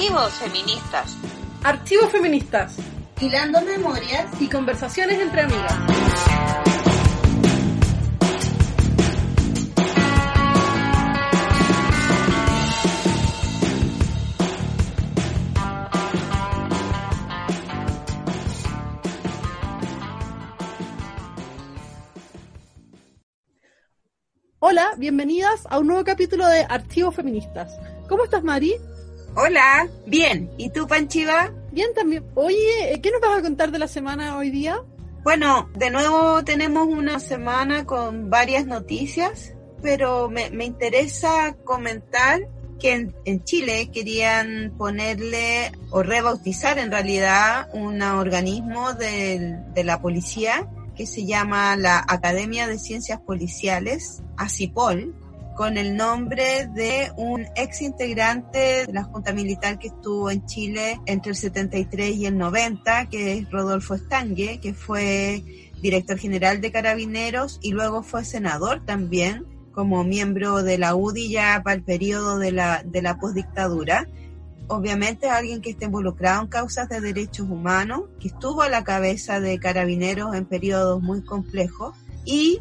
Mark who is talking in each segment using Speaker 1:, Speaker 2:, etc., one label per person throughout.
Speaker 1: Archivos feministas.
Speaker 2: Archivos feministas.
Speaker 3: Hilando memorias
Speaker 2: y conversaciones entre amigas. Hola, bienvenidas a un nuevo capítulo de Archivos Feministas. ¿Cómo estás, Mari?
Speaker 3: Hola, bien. ¿Y tú, Panchiva?
Speaker 2: Bien también. Oye, ¿qué nos vas a contar de la semana hoy día?
Speaker 3: Bueno, de nuevo tenemos una semana con varias noticias, pero me, interesa comentar que en, Chile querían ponerle o rebautizar en realidad un organismo de la policía que se llama la Academia de Ciencias Policiales, ACIPOL, con el nombre de un ex integrante de la Junta Militar que estuvo en Chile entre el 73 y el 90, que es Rodolfo Estangue, que fue director general de Carabineros y luego fue senador también como miembro de la UDI ya para el periodo de la, de la postdictadura. Obviamente alguien que está involucrado en causas de derechos humanos, que estuvo a la cabeza de Carabineros en periodos muy complejos y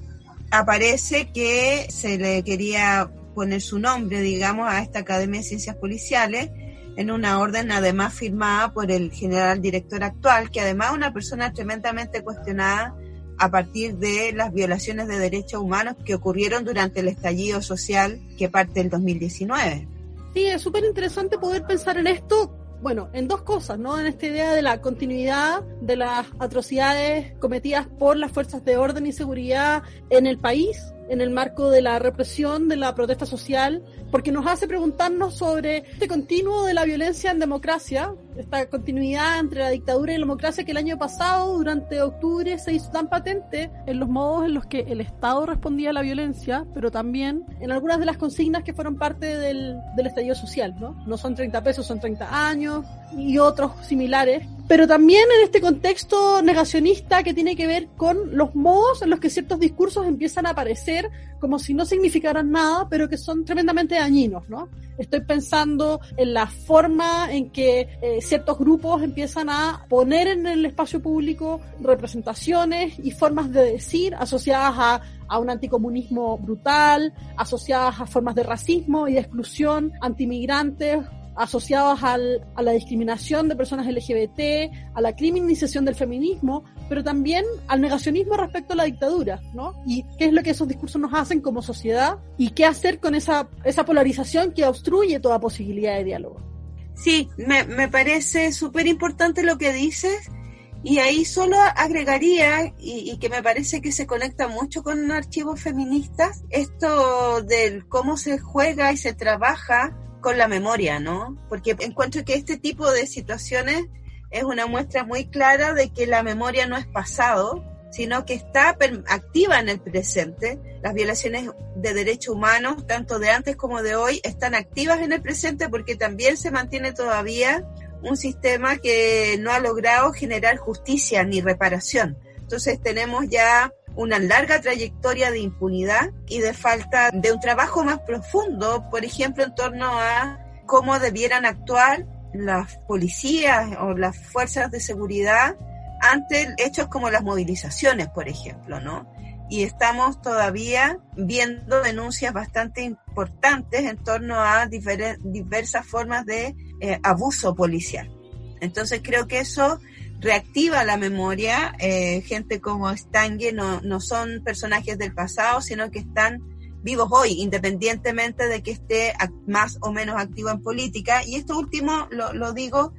Speaker 3: aparece que se le quería poner su nombre, digamos, a esta Academia de Ciencias Policiales en una orden además firmada por el general director actual, que además es una persona tremendamente cuestionada a partir de las violaciones de derechos humanos que ocurrieron durante el estallido social que parte del 2019.
Speaker 2: Sí, es súper interesante poder pensar en esto bueno, en dos cosas, ¿no? En esta idea de la continuidad de las atrocidades cometidas por las fuerzas de orden y seguridad en el país, en el marco de la represión, de la protesta social, porque nos hace preguntarnos sobre este continuo de la violencia en democracia, esta continuidad entre la dictadura y la democracia que el año pasado, durante octubre, se hizo tan patente en los modos en los que el Estado respondía a la violencia, pero también en algunas de las consignas que fueron parte del, del estallido social, ¿no? No son 30 pesos, son 30 años y otros similares pero también en este contexto negacionista que tiene que ver con los modos en los que ciertos discursos empiezan a aparecer como si no significaran nada, pero que son tremendamente dañinos, ¿no? Estoy pensando en la forma en que eh, ciertos grupos empiezan a poner en el espacio público representaciones y formas de decir asociadas a, a un anticomunismo brutal, asociadas a formas de racismo y de exclusión, antimigrantes asociados al, a la discriminación de personas LGBT, a la criminalización del feminismo, pero también al negacionismo respecto a la dictadura, ¿no? Y qué es lo que esos discursos nos hacen como sociedad y qué hacer con esa, esa polarización que obstruye toda posibilidad de diálogo.
Speaker 3: Sí, me, me parece súper importante lo que dices. Y ahí solo agregaría, y, y, que me parece que se conecta mucho con archivos feministas, esto del cómo se juega y se trabaja con la memoria, ¿no? Porque encuentro que este tipo de situaciones es una muestra muy clara de que la memoria no es pasado, sino que está activa en el presente. Las violaciones de derechos humanos, tanto de antes como de hoy, están activas en el presente porque también se mantiene todavía un sistema que no ha logrado generar justicia ni reparación. Entonces tenemos ya una larga trayectoria de impunidad y de falta de un trabajo más profundo, por ejemplo, en torno a cómo debieran actuar las policías o las fuerzas de seguridad ante hechos como las movilizaciones, por ejemplo, ¿no? Y estamos todavía viendo denuncias bastante importantes en torno a diversas formas de eh, abuso policial. Entonces creo que eso reactiva la memoria. Eh, gente como Stange no, no son personajes del pasado, sino que están vivos hoy, independientemente de que esté más o menos activo en política. Y esto último lo, lo digo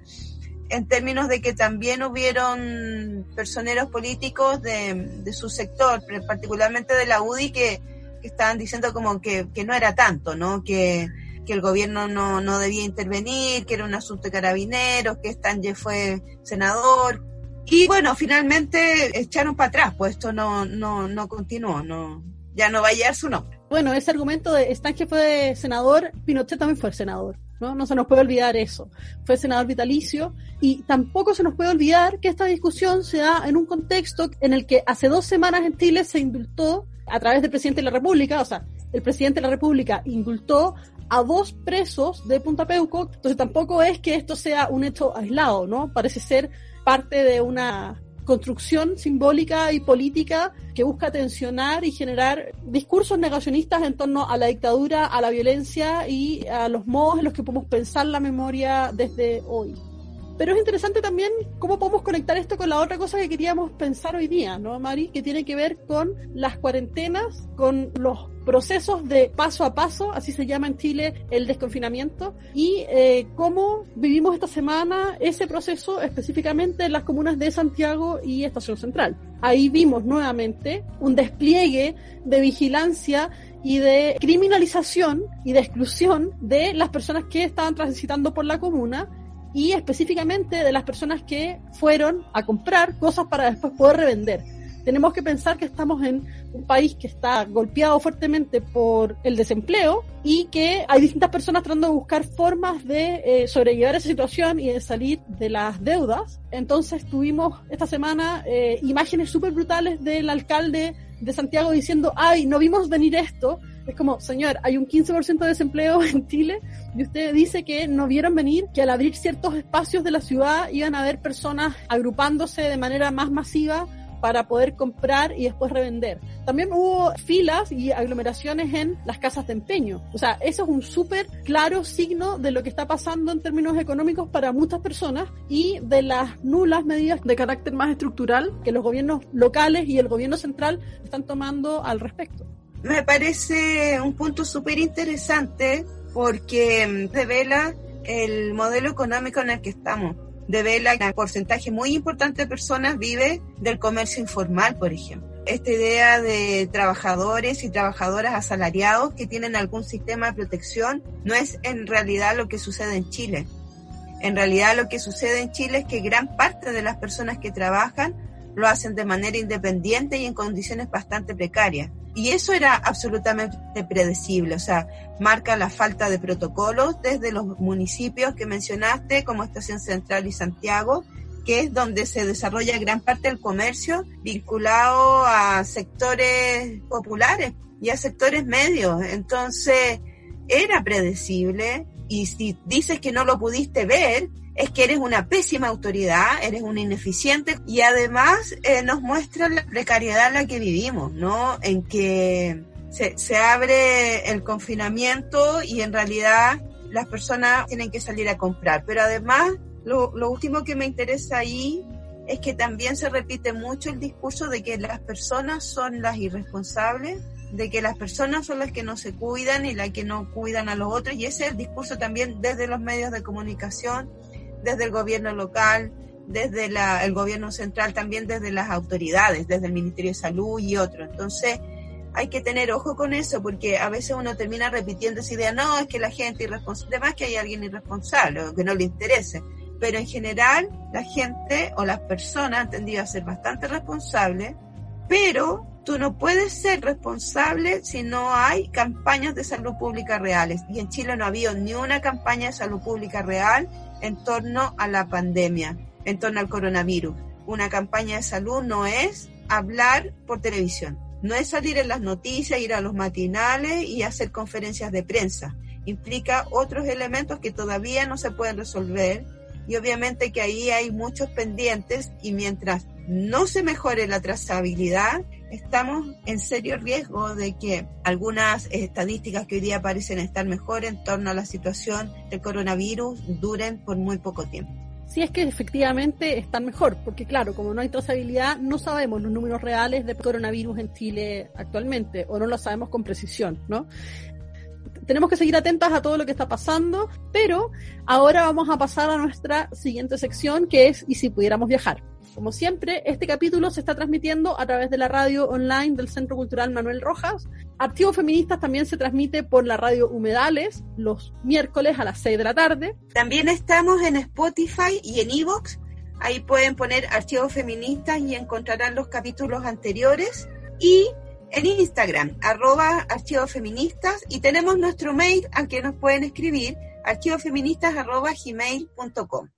Speaker 3: en términos de que también hubieron personeros políticos de, de su sector, particularmente de la UDI, que, que estaban diciendo como que, que no era tanto, ¿no? Que, que el gobierno no, no debía intervenir, que era un asunto de carabineros, que Stange fue senador. Y bueno, finalmente echaron para atrás, pues esto no, no, no continuó, no, ya no va a llegar su nombre.
Speaker 2: Bueno, ese argumento de Stange fue senador, Pinochet también fue senador. ¿no? no se nos puede olvidar eso. Fue senador vitalicio y tampoco se nos puede olvidar que esta discusión se da en un contexto en el que hace dos semanas en Chile se indultó a través del presidente de la República, o sea, el presidente de la República indultó a dos presos de Punta Peuco, entonces tampoco es que esto sea un hecho aislado, ¿no? Parece ser parte de una construcción simbólica y política que busca tensionar y generar discursos negacionistas en torno a la dictadura, a la violencia y a los modos en los que podemos pensar la memoria desde hoy. Pero es interesante también cómo podemos conectar esto con la otra cosa que queríamos pensar hoy día, ¿no, Mari? Que tiene que ver con las cuarentenas, con los procesos de paso a paso, así se llama en Chile el desconfinamiento, y eh, cómo vivimos esta semana ese proceso específicamente en las comunas de Santiago y Estación Central. Ahí vimos nuevamente un despliegue de vigilancia y de criminalización y de exclusión de las personas que estaban transitando por la comuna y específicamente de las personas que fueron a comprar cosas para después poder revender. Tenemos que pensar que estamos en un país que está golpeado fuertemente por el desempleo y que hay distintas personas tratando de buscar formas de eh, sobrellevar esa situación y de salir de las deudas. Entonces tuvimos esta semana eh, imágenes súper brutales del alcalde de Santiago diciendo, ay, no vimos venir esto, es como, señor, hay un 15% de desempleo en Chile y usted dice que no vieron venir que al abrir ciertos espacios de la ciudad iban a haber personas agrupándose de manera más masiva para poder comprar y después revender. También hubo filas y aglomeraciones en las casas de empeño. O sea, eso es un súper claro signo de lo que está pasando en términos económicos para muchas personas y de las nulas medidas de carácter más estructural que los gobiernos locales y el gobierno central están tomando al respecto
Speaker 3: me parece un punto súper interesante porque revela el modelo económico en el que estamos. Devela que un porcentaje muy importante de personas vive del comercio informal, por ejemplo. Esta idea de trabajadores y trabajadoras asalariados que tienen algún sistema de protección no es en realidad lo que sucede en Chile. En realidad lo que sucede en Chile es que gran parte de las personas que trabajan lo hacen de manera independiente y en condiciones bastante precarias. Y eso era absolutamente predecible, o sea, marca la falta de protocolos desde los municipios que mencionaste, como Estación Central y Santiago, que es donde se desarrolla gran parte del comercio vinculado a sectores populares y a sectores medios. Entonces, era predecible y si dices que no lo pudiste ver, es que eres una pésima autoridad, eres una ineficiente y además eh, nos muestra la precariedad en la que vivimos, ¿no? En que se, se abre el confinamiento y en realidad las personas tienen que salir a comprar. Pero además, lo, lo último que me interesa ahí es que también se repite mucho el discurso de que las personas son las irresponsables, de que las personas son las que no se cuidan y las que no cuidan a los otros, y ese es el discurso también desde los medios de comunicación, desde el gobierno local, desde la, el gobierno central, también desde las autoridades, desde el Ministerio de Salud y otros. Entonces, hay que tener ojo con eso porque a veces uno termina repitiendo esa idea, no, es que la gente irresponsable, además que hay alguien irresponsable o que no le interese, pero en general la gente o las personas han tendido a ser bastante responsables, pero tú no puedes ser responsable si no hay campañas de salud pública reales. Y en Chile no ha habido ni una campaña de salud pública real en torno a la pandemia, en torno al coronavirus. Una campaña de salud no es hablar por televisión, no es salir en las noticias, ir a los matinales y hacer conferencias de prensa. Implica otros elementos que todavía no se pueden resolver y obviamente que ahí hay muchos pendientes y mientras no se mejore la trazabilidad, estamos en serio riesgo de que algunas estadísticas que hoy día parecen estar mejor en torno a la situación del coronavirus duren por muy poco tiempo.
Speaker 2: Si es que efectivamente están mejor, porque claro, como no hay trazabilidad, no sabemos los números reales de coronavirus en Chile actualmente, o no lo sabemos con precisión, ¿no? tenemos que seguir atentas a todo lo que está pasando, pero ahora vamos a pasar a nuestra siguiente sección que es ¿y si pudiéramos viajar? Como siempre, este capítulo se está transmitiendo a través de la radio online del Centro Cultural Manuel Rojas. Archivos Feministas también se transmite por la radio Humedales los miércoles a las 6 de la tarde.
Speaker 3: También estamos en Spotify y en Evox. Ahí pueden poner Archivos Feministas y encontrarán los capítulos anteriores. Y en Instagram, arroba Archivos Feministas. Y tenemos nuestro mail al que nos pueden escribir, archivosfeministas arroba gmail.com.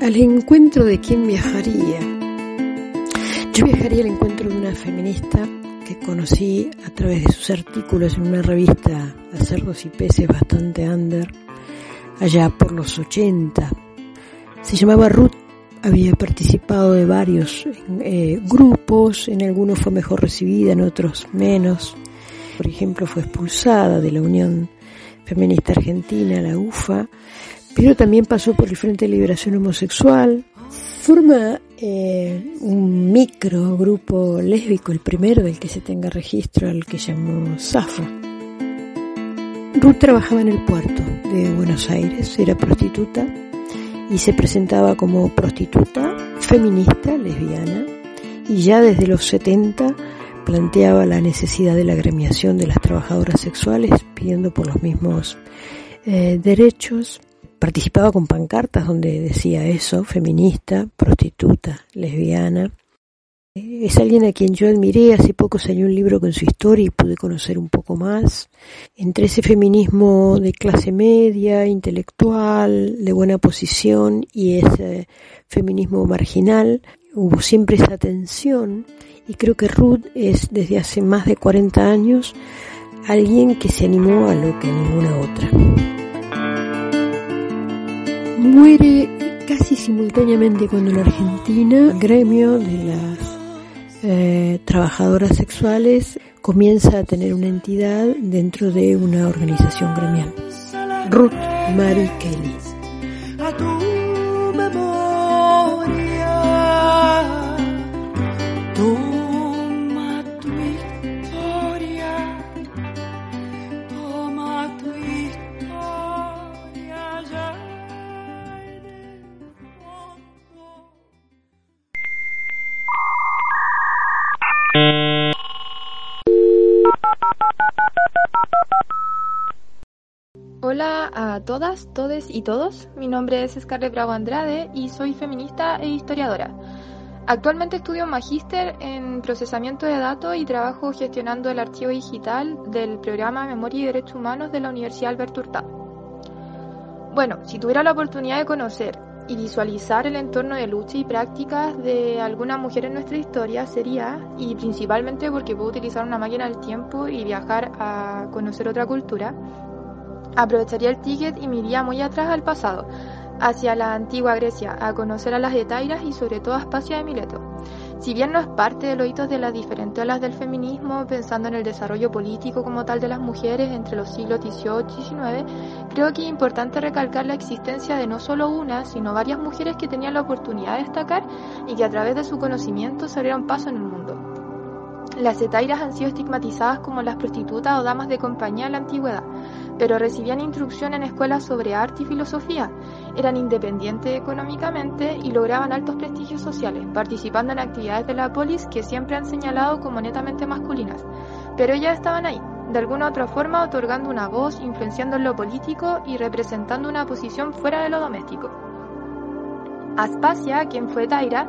Speaker 1: Al encuentro de quien viajaría. Yo viajaría al encuentro de una feminista que conocí a través de sus artículos en una revista a cerdos y peces bastante under, allá por los 80. Se llamaba Ruth, había participado de varios eh, grupos, en algunos fue mejor recibida, en otros menos. Por ejemplo, fue expulsada de la Unión Feminista Argentina, la UFA, pero también pasó por el Frente de Liberación Homosexual. Forma eh, un micro grupo lésbico, el primero del que se tenga registro, al que llamó Zafra. Ruth trabajaba en el puerto de Buenos Aires, era prostituta y se presentaba como prostituta, feminista, lesbiana, y ya desde los 70 planteaba la necesidad de la agremiación de las trabajadoras sexuales, pidiendo por los mismos eh, derechos participaba con pancartas donde decía eso, feminista, prostituta, lesbiana. Es alguien a quien yo admiré, hace poco salió un libro con su historia y pude conocer un poco más. Entre ese feminismo de clase media, intelectual, de buena posición y ese feminismo marginal, hubo siempre esa tensión y creo que Ruth es desde hace más de 40 años alguien que se animó a lo que ninguna otra muere casi simultáneamente con en Argentina gremio de las eh, trabajadoras sexuales comienza a tener una entidad dentro de una organización gremial. Ruth Mary Kelly.
Speaker 4: Hola a todas, todes y todos. Mi nombre es Scarlett Bravo Andrade y soy feminista e historiadora. Actualmente estudio magíster en procesamiento de datos y trabajo gestionando el archivo digital del programa Memoria y Derechos Humanos de la Universidad Alberto Hurtado. Bueno, si tuviera la oportunidad de conocer y visualizar el entorno de lucha y prácticas de alguna mujer en nuestra historia sería, y principalmente porque puedo utilizar una máquina del tiempo y viajar a conocer otra cultura, Aprovecharía el ticket y me iría muy atrás al pasado, hacia la antigua Grecia, a conocer a las etairas y sobre todo a Aspasia de Mileto. Si bien no es parte de los hitos de las diferentes olas del feminismo, pensando en el desarrollo político como tal de las mujeres entre los siglos XVIII y XIX, creo que es importante recalcar la existencia de no solo una, sino varias mujeres que tenían la oportunidad de destacar y que a través de su conocimiento se abrieron paso en el mundo. Las etairas han sido estigmatizadas como las prostitutas o damas de compañía en la antigüedad, pero recibían instrucción en escuelas sobre arte y filosofía, eran independientes económicamente y lograban altos prestigios sociales, participando en actividades de la polis que siempre han señalado como netamente masculinas. Pero ellas estaban ahí, de alguna u otra forma otorgando una voz, influenciando en lo político y representando una posición fuera de lo doméstico. Aspasia, quien fue Taira,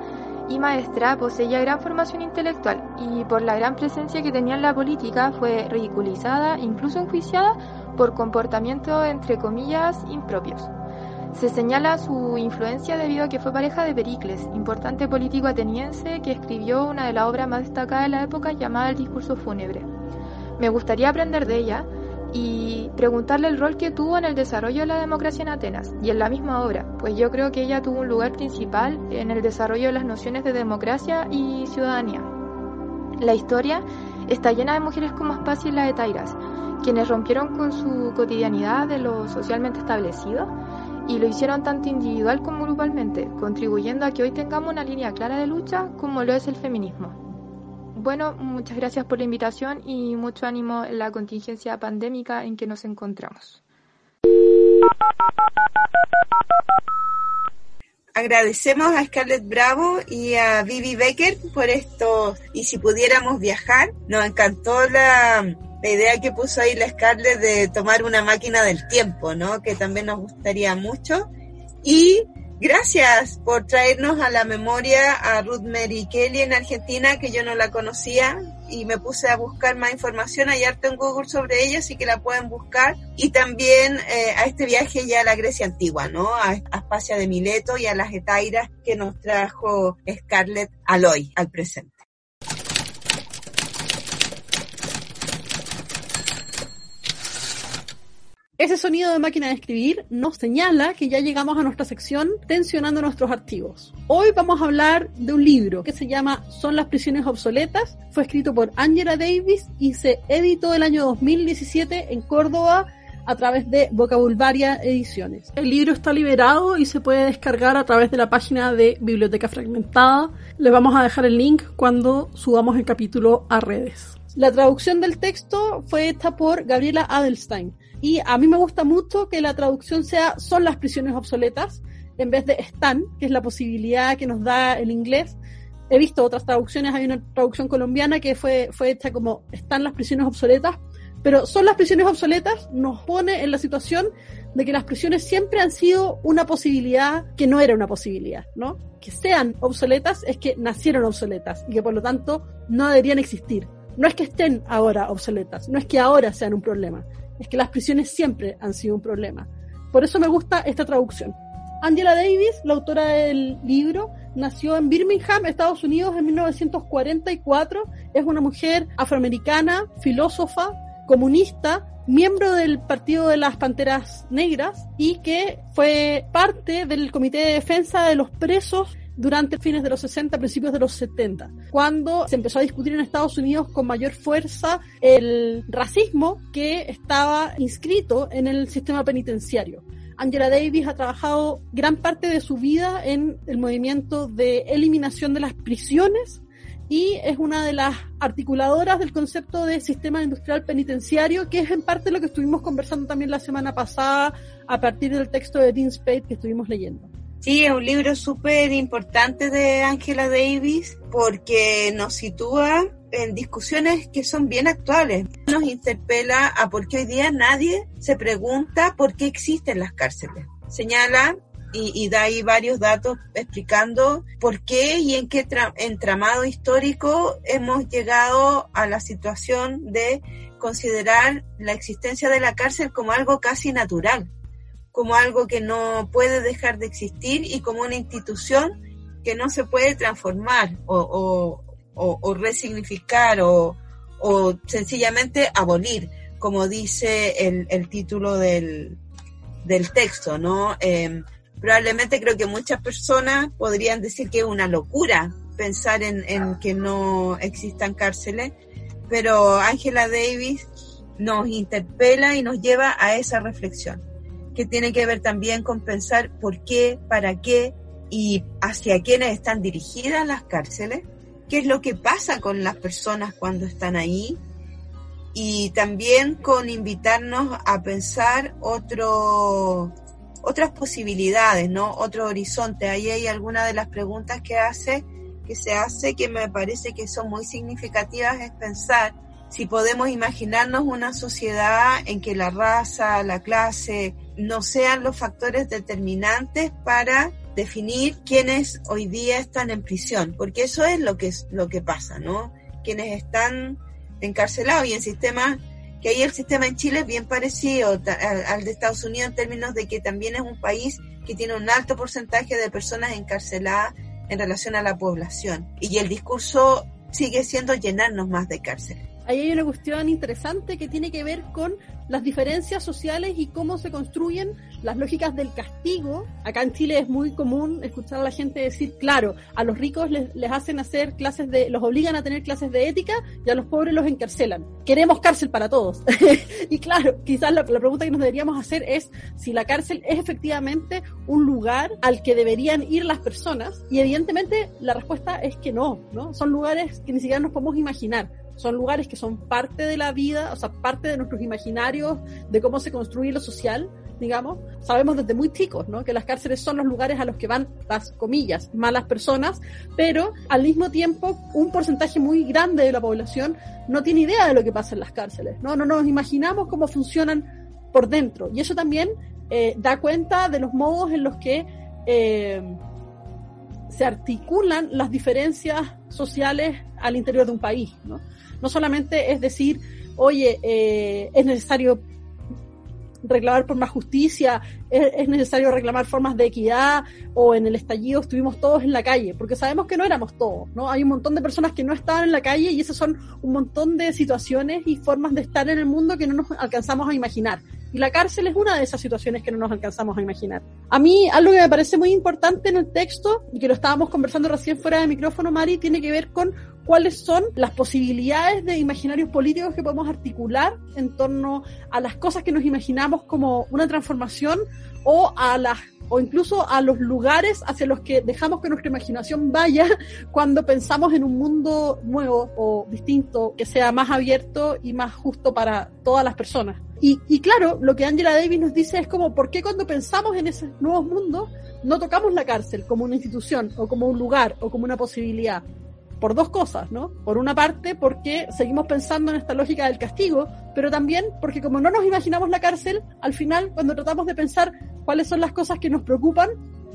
Speaker 4: y maestra poseía gran formación intelectual y por la gran presencia que tenía en la política fue ridiculizada, incluso enjuiciada por comportamientos entre comillas impropios. Se señala su influencia debido a que fue pareja de Pericles, importante político ateniense que escribió una de las obras más destacadas de la época llamada El discurso fúnebre. Me gustaría aprender de ella y preguntarle el rol que tuvo en el desarrollo de la democracia en Atenas y en la misma obra, pues yo creo que ella tuvo un lugar principal en el desarrollo de las nociones de democracia y ciudadanía. La historia está llena de mujeres como Aspasia y la de Tairas, quienes rompieron con su cotidianidad de lo socialmente establecido y lo hicieron tanto individual como grupalmente, contribuyendo a que hoy tengamos una línea clara de lucha como lo es el feminismo. Bueno, muchas gracias por la invitación y mucho ánimo en la contingencia pandémica en que nos encontramos.
Speaker 3: Agradecemos a Scarlett Bravo y a Vivi Becker por esto. Y si pudiéramos viajar, nos encantó la, la idea que puso ahí la Scarlett de tomar una máquina del tiempo, ¿no? Que también nos gustaría mucho. Y gracias por traernos a la memoria a Ruth Mary Kelly en Argentina, que yo no la conocía y me puse a buscar más información. Ayer tengo Google sobre ella, así que la pueden buscar. Y también eh, a este viaje ya a la Grecia antigua, ¿no? A Aspasia de Mileto y a las Etairas que nos trajo Scarlett Aloy al presente.
Speaker 2: Ese sonido de máquina de escribir nos señala que ya llegamos a nuestra sección tensionando nuestros archivos. Hoy vamos a hablar de un libro que se llama Son las prisiones obsoletas. Fue escrito por Angela Davis y se editó el año 2017 en Córdoba a través de Vocabulvaria Ediciones. El libro está liberado y se puede descargar a través de la página de Biblioteca Fragmentada. Le vamos a dejar el link cuando subamos el capítulo a redes. La traducción del texto fue hecha por Gabriela Adelstein y a mí me gusta mucho que la traducción sea son las prisiones obsoletas en vez de están, que es la posibilidad que nos da el inglés. He visto otras traducciones, hay una traducción colombiana que fue, fue hecha como están las prisiones obsoletas, pero son las prisiones obsoletas nos pone en la situación de que las prisiones siempre han sido una posibilidad que no era una posibilidad, ¿no? Que sean obsoletas es que nacieron obsoletas y que por lo tanto no deberían existir. No es que estén ahora obsoletas, no es que ahora sean un problema, es que las prisiones siempre han sido un problema. Por eso me gusta esta traducción. Angela Davis, la autora del libro, nació en Birmingham, Estados Unidos, en 1944. Es una mujer afroamericana, filósofa, comunista, miembro del Partido de las Panteras Negras y que fue parte del Comité de Defensa de los Presos durante fines de los 60, principios de los 70, cuando se empezó a discutir en Estados Unidos con mayor fuerza el racismo que estaba inscrito en el sistema penitenciario. Angela Davis ha trabajado gran parte de su vida en el movimiento de eliminación de las prisiones y es una de las articuladoras del concepto de sistema industrial penitenciario, que es en parte lo que estuvimos conversando también la semana pasada a partir del texto de Dean Spade que estuvimos leyendo.
Speaker 3: Sí, es un libro súper importante de Angela Davis porque nos sitúa en discusiones que son bien actuales. Nos interpela a por qué hoy día nadie se pregunta por qué existen las cárceles. Señala y, da ahí varios datos explicando por qué y en qué entramado histórico hemos llegado a la situación de considerar la existencia de la cárcel como algo casi natural como algo que no puede dejar de existir y como una institución que no se puede transformar o, resignificar o, sencillamente abolir, como dice el, título del, texto, ¿no? Em, probablemente creo que muchas personas podrían decir que es una locura pensar en, en que no existan cárceles, pero Angela Davis nos interpela y nos lleva a esa reflexión que tiene que ver también con pensar por qué, para qué y hacia quiénes están dirigidas las cárceles, qué es lo que pasa con las personas cuando están ahí y también con invitarnos a pensar otras posibilidades, ¿no? Otro horizonte. Ahí hay algunas de las preguntas que hace, que se hace, que me parece que son muy significativas, es pensar si podemos imaginarnos una sociedad en que la raza, la clase, no sean los factores determinantes para definir quiénes hoy día están en prisión, porque eso es lo que es lo que pasa, ¿no? Quienes están encarcelados y en sistemas que ahí el sistema en Chile es bien parecido al, de Estados Unidos en términos de que también es un país que tiene un alto porcentaje de personas encarceladas en relación a la población. Y el discurso sigue siendo llenarnos más de cárceles
Speaker 2: ahí hay una cuestión interesante que tiene que ver con las diferencias sociales y cómo se construyen las lógicas del castigo. Acá en Chile es muy común escuchar a la gente decir, claro, a los ricos les, hacen hacer clases de, los obligan a tener clases de ética y a los pobres los encarcelan. Queremos cárcel para todos. y claro, quizás la, la pregunta que nos deberíamos hacer es si la cárcel es efectivamente un lugar al que deberían ir las personas. Y evidentemente la respuesta es que no, ¿no? Son lugares que ni siquiera nos podemos imaginar son lugares que son parte de la vida, o sea, parte de nuestros imaginarios, de cómo se construye lo social, digamos. Sabemos desde muy chicos, ¿no? Que las cárceles son los lugares a los que van las comillas, malas personas, pero al mismo tiempo un porcentaje muy grande de la población no tiene idea de lo que pasa en las cárceles, ¿no? No nos imaginamos cómo funcionan por dentro. Y eso también eh, da cuenta de los modos en los que eh, se articulan las diferencias sociales al interior de un país, ¿no? No solamente es decir, oye, eh, es necesario reclamar por más justicia, es, necesario reclamar formas de equidad, o en el estallido estuvimos todos en la calle, porque sabemos que no éramos todos, ¿no? Hay un montón de personas que no estaban en la calle y esas son un montón de situaciones y formas de estar en el mundo que no nos alcanzamos a imaginar. Y la cárcel es una de esas situaciones que no nos alcanzamos a imaginar. A mí, algo que me parece muy importante en el texto, y que lo estábamos conversando recién fuera de micrófono, Mari, tiene que ver con cuáles son las posibilidades de imaginarios políticos que podemos articular en torno a las cosas que nos imaginamos como una transformación o a las o incluso a los lugares hacia los que dejamos que nuestra imaginación vaya cuando pensamos en un mundo nuevo o distinto que sea más abierto y más justo para todas las personas. Y, y claro, lo que Angela Davis nos dice es como, ¿por qué cuando pensamos en esos nuevos mundos no tocamos la cárcel como una institución o como un lugar o como una posibilidad? Por dos cosas, ¿no? Por una parte, porque seguimos pensando en esta lógica del castigo, pero también porque como no nos imaginamos la cárcel, al final, cuando tratamos de pensar cuáles son las cosas que nos preocupan,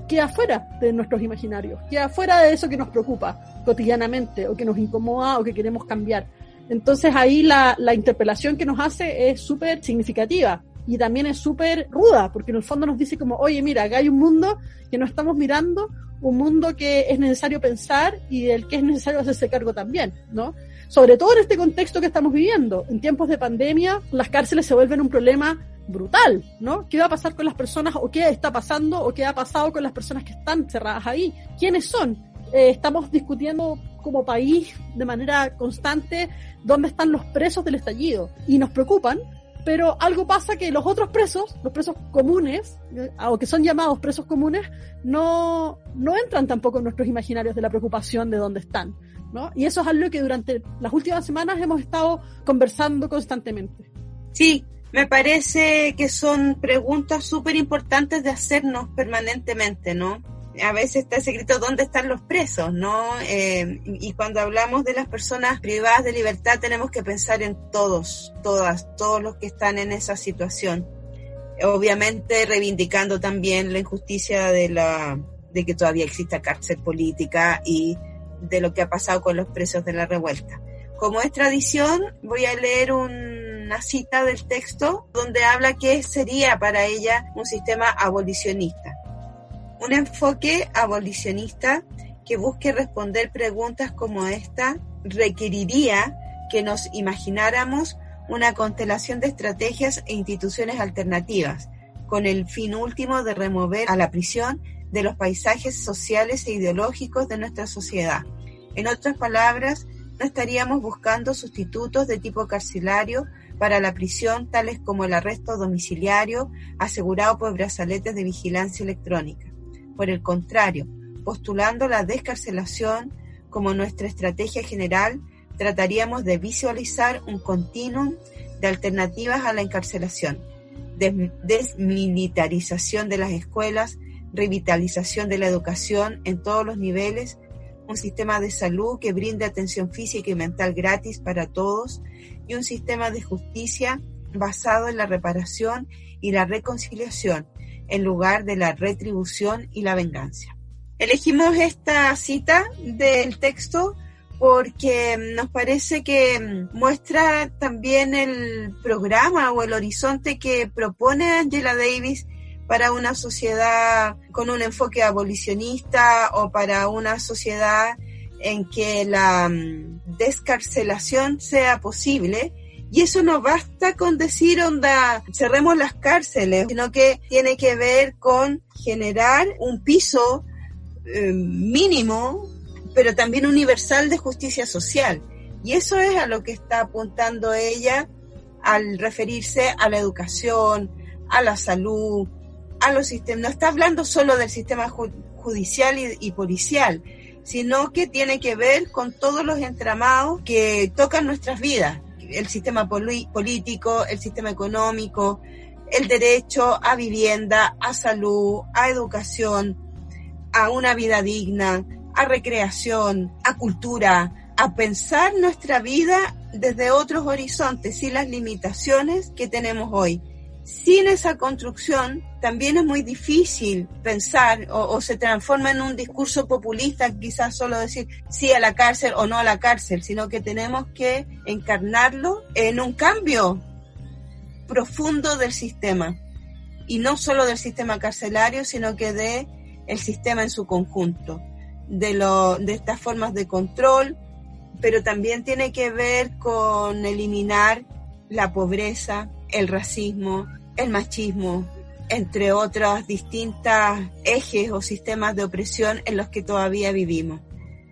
Speaker 2: queda fuera de nuestros imaginarios, queda fuera de eso que nos preocupa cotidianamente o que nos incomoda o que queremos cambiar. Entonces ahí la, la interpelación que nos hace es súper significativa y también es súper ruda, porque en el fondo nos dice como, oye, mira, acá hay un mundo que no estamos mirando un mundo que es necesario pensar y del que es necesario hacerse cargo también, ¿no? Sobre todo en este contexto que estamos viviendo. En tiempos de pandemia, las cárceles se vuelven un problema brutal, ¿no? ¿Qué va a pasar con las personas o qué está pasando o qué ha pasado con las personas que están cerradas ahí? ¿Quiénes son? Eh, estamos discutiendo como país de manera constante dónde están los presos del estallido y nos preocupan pero algo pasa que los otros presos, los presos comunes, eh, o que son llamados presos comunes, no, no entran tampoco en nuestros imaginarios de la preocupación de dónde están. ¿no? Y eso es algo que durante las últimas semanas hemos estado conversando constantemente.
Speaker 3: Sí, me parece que son preguntas súper importantes de hacernos permanentemente, ¿no? A veces está escrito dónde están los presos, ¿no? Eh, y cuando hablamos de las personas privadas de libertad tenemos que pensar en todos, todas, todos los que están en esa situación. Obviamente reivindicando también la injusticia de la de que todavía exista cárcel política y de lo que ha pasado con los presos de la revuelta. Como es tradición, voy a leer una cita del texto donde habla que sería para ella un sistema abolicionista un enfoque abolicionista que busque responder preguntas como esta requeriría que nos imagináramos una constelación de estrategias e instituciones alternativas, con el fin último de remover a la prisión de los paisajes sociales e ideológicos de nuestra sociedad. En otras palabras, no estaríamos buscando sustitutos de tipo carcelario para la prisión, tales como el arresto domiciliario asegurado por brazaletes de vigilancia electrónica. Por el contrario, postulando la descarcelación como nuestra estrategia general, trataríamos de visualizar un continuum de alternativas a la encarcelación, desmilitarización de las escuelas, revitalización de la educación en todos los niveles, un sistema de salud que brinde atención física y mental gratis para todos y un sistema de justicia basado en la reparación y la reconciliación, en lugar de la retribución y la venganza. Elegimos esta cita del texto porque nos parece que muestra también el programa o el horizonte que propone Angela Davis para una sociedad con un enfoque abolicionista o para una sociedad en que la mm, descarcelación sea posible y eso no basta con decir, onda, cerremos las cárceles, sino que tiene que ver con generar un piso eh, mínimo, pero también universal de justicia social. Y eso es a lo que está apuntando ella al referirse a la educación, a la salud, a los sistemas. No está hablando solo del sistema judicial y policial, sino que tiene que ver con todos los entramados que tocan nuestras vidas el sistema político, el sistema económico, el derecho a vivienda, a salud, a educación, a una vida digna, a recreación, a cultura, a pensar nuestra vida desde otros horizontes y las limitaciones que tenemos hoy. Sin esa construcción también es muy difícil pensar o, se transforma en un discurso populista, quizás solo decir sí a la cárcel o no a la cárcel, sino que tenemos que encarnarlo en un cambio profundo del sistema. Y no solo del sistema carcelario, sino que de el sistema en su conjunto, de, lo, de estas formas de control, pero también tiene que ver con eliminar la pobreza, el racismo, el machismo, entre otros distintos ejes o sistemas de opresión en los que todavía vivimos.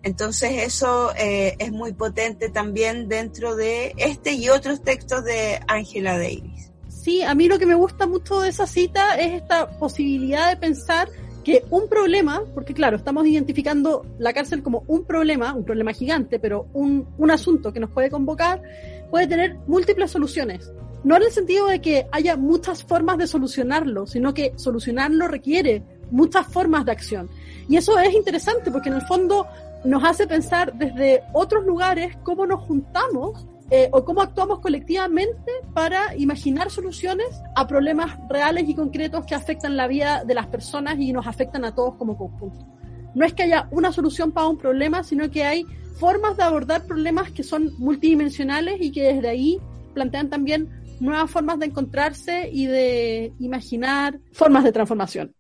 Speaker 3: Entonces eso eh, es muy potente también dentro de este y otros textos de Angela Davis.
Speaker 2: Sí, a mí lo que me gusta mucho de esa cita es esta posibilidad de pensar que un problema, porque claro, estamos identificando la cárcel como un problema, un problema gigante, pero un, un asunto que nos puede convocar, puede tener múltiples soluciones. No en el sentido de que haya muchas formas de solucionarlo, sino que solucionarlo requiere muchas formas de acción. Y eso es interesante porque en el fondo nos hace pensar desde otros lugares cómo nos juntamos eh, o cómo actuamos colectivamente para imaginar soluciones a problemas reales y concretos que afectan la vida de las personas y nos afectan a todos como conjunto. No es que haya una solución para un problema, sino que hay formas de abordar problemas que son multidimensionales y que desde ahí plantean también nuevas formas de encontrarse y de imaginar formas de transformación.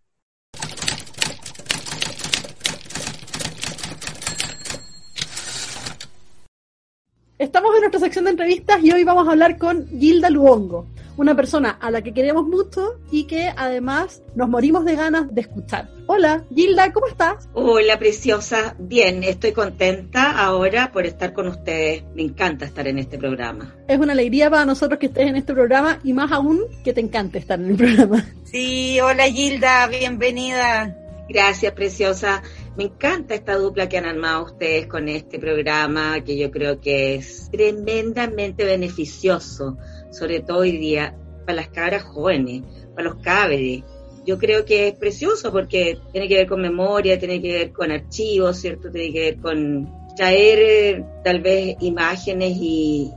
Speaker 2: Estamos en nuestra sección de entrevistas y hoy vamos a hablar con Gilda Luongo, una persona a la que queremos mucho y que además nos morimos de ganas de escuchar. Hola, Gilda, ¿cómo estás?
Speaker 5: Hola, preciosa. Bien, estoy contenta ahora por estar con ustedes. Me encanta estar en este programa.
Speaker 2: Es una alegría para nosotros que estés en este programa y más aún que te encante estar en el programa.
Speaker 3: Sí, hola Gilda, bienvenida.
Speaker 5: Gracias, preciosa. Me encanta esta dupla que han armado ustedes con este programa, que yo creo que es tremendamente beneficioso, sobre todo hoy día, para las cabras jóvenes, para los cabres. Yo creo que es precioso porque tiene que ver con memoria, tiene que ver con archivos, ¿cierto? Tiene que ver con traer eh, tal vez imágenes y,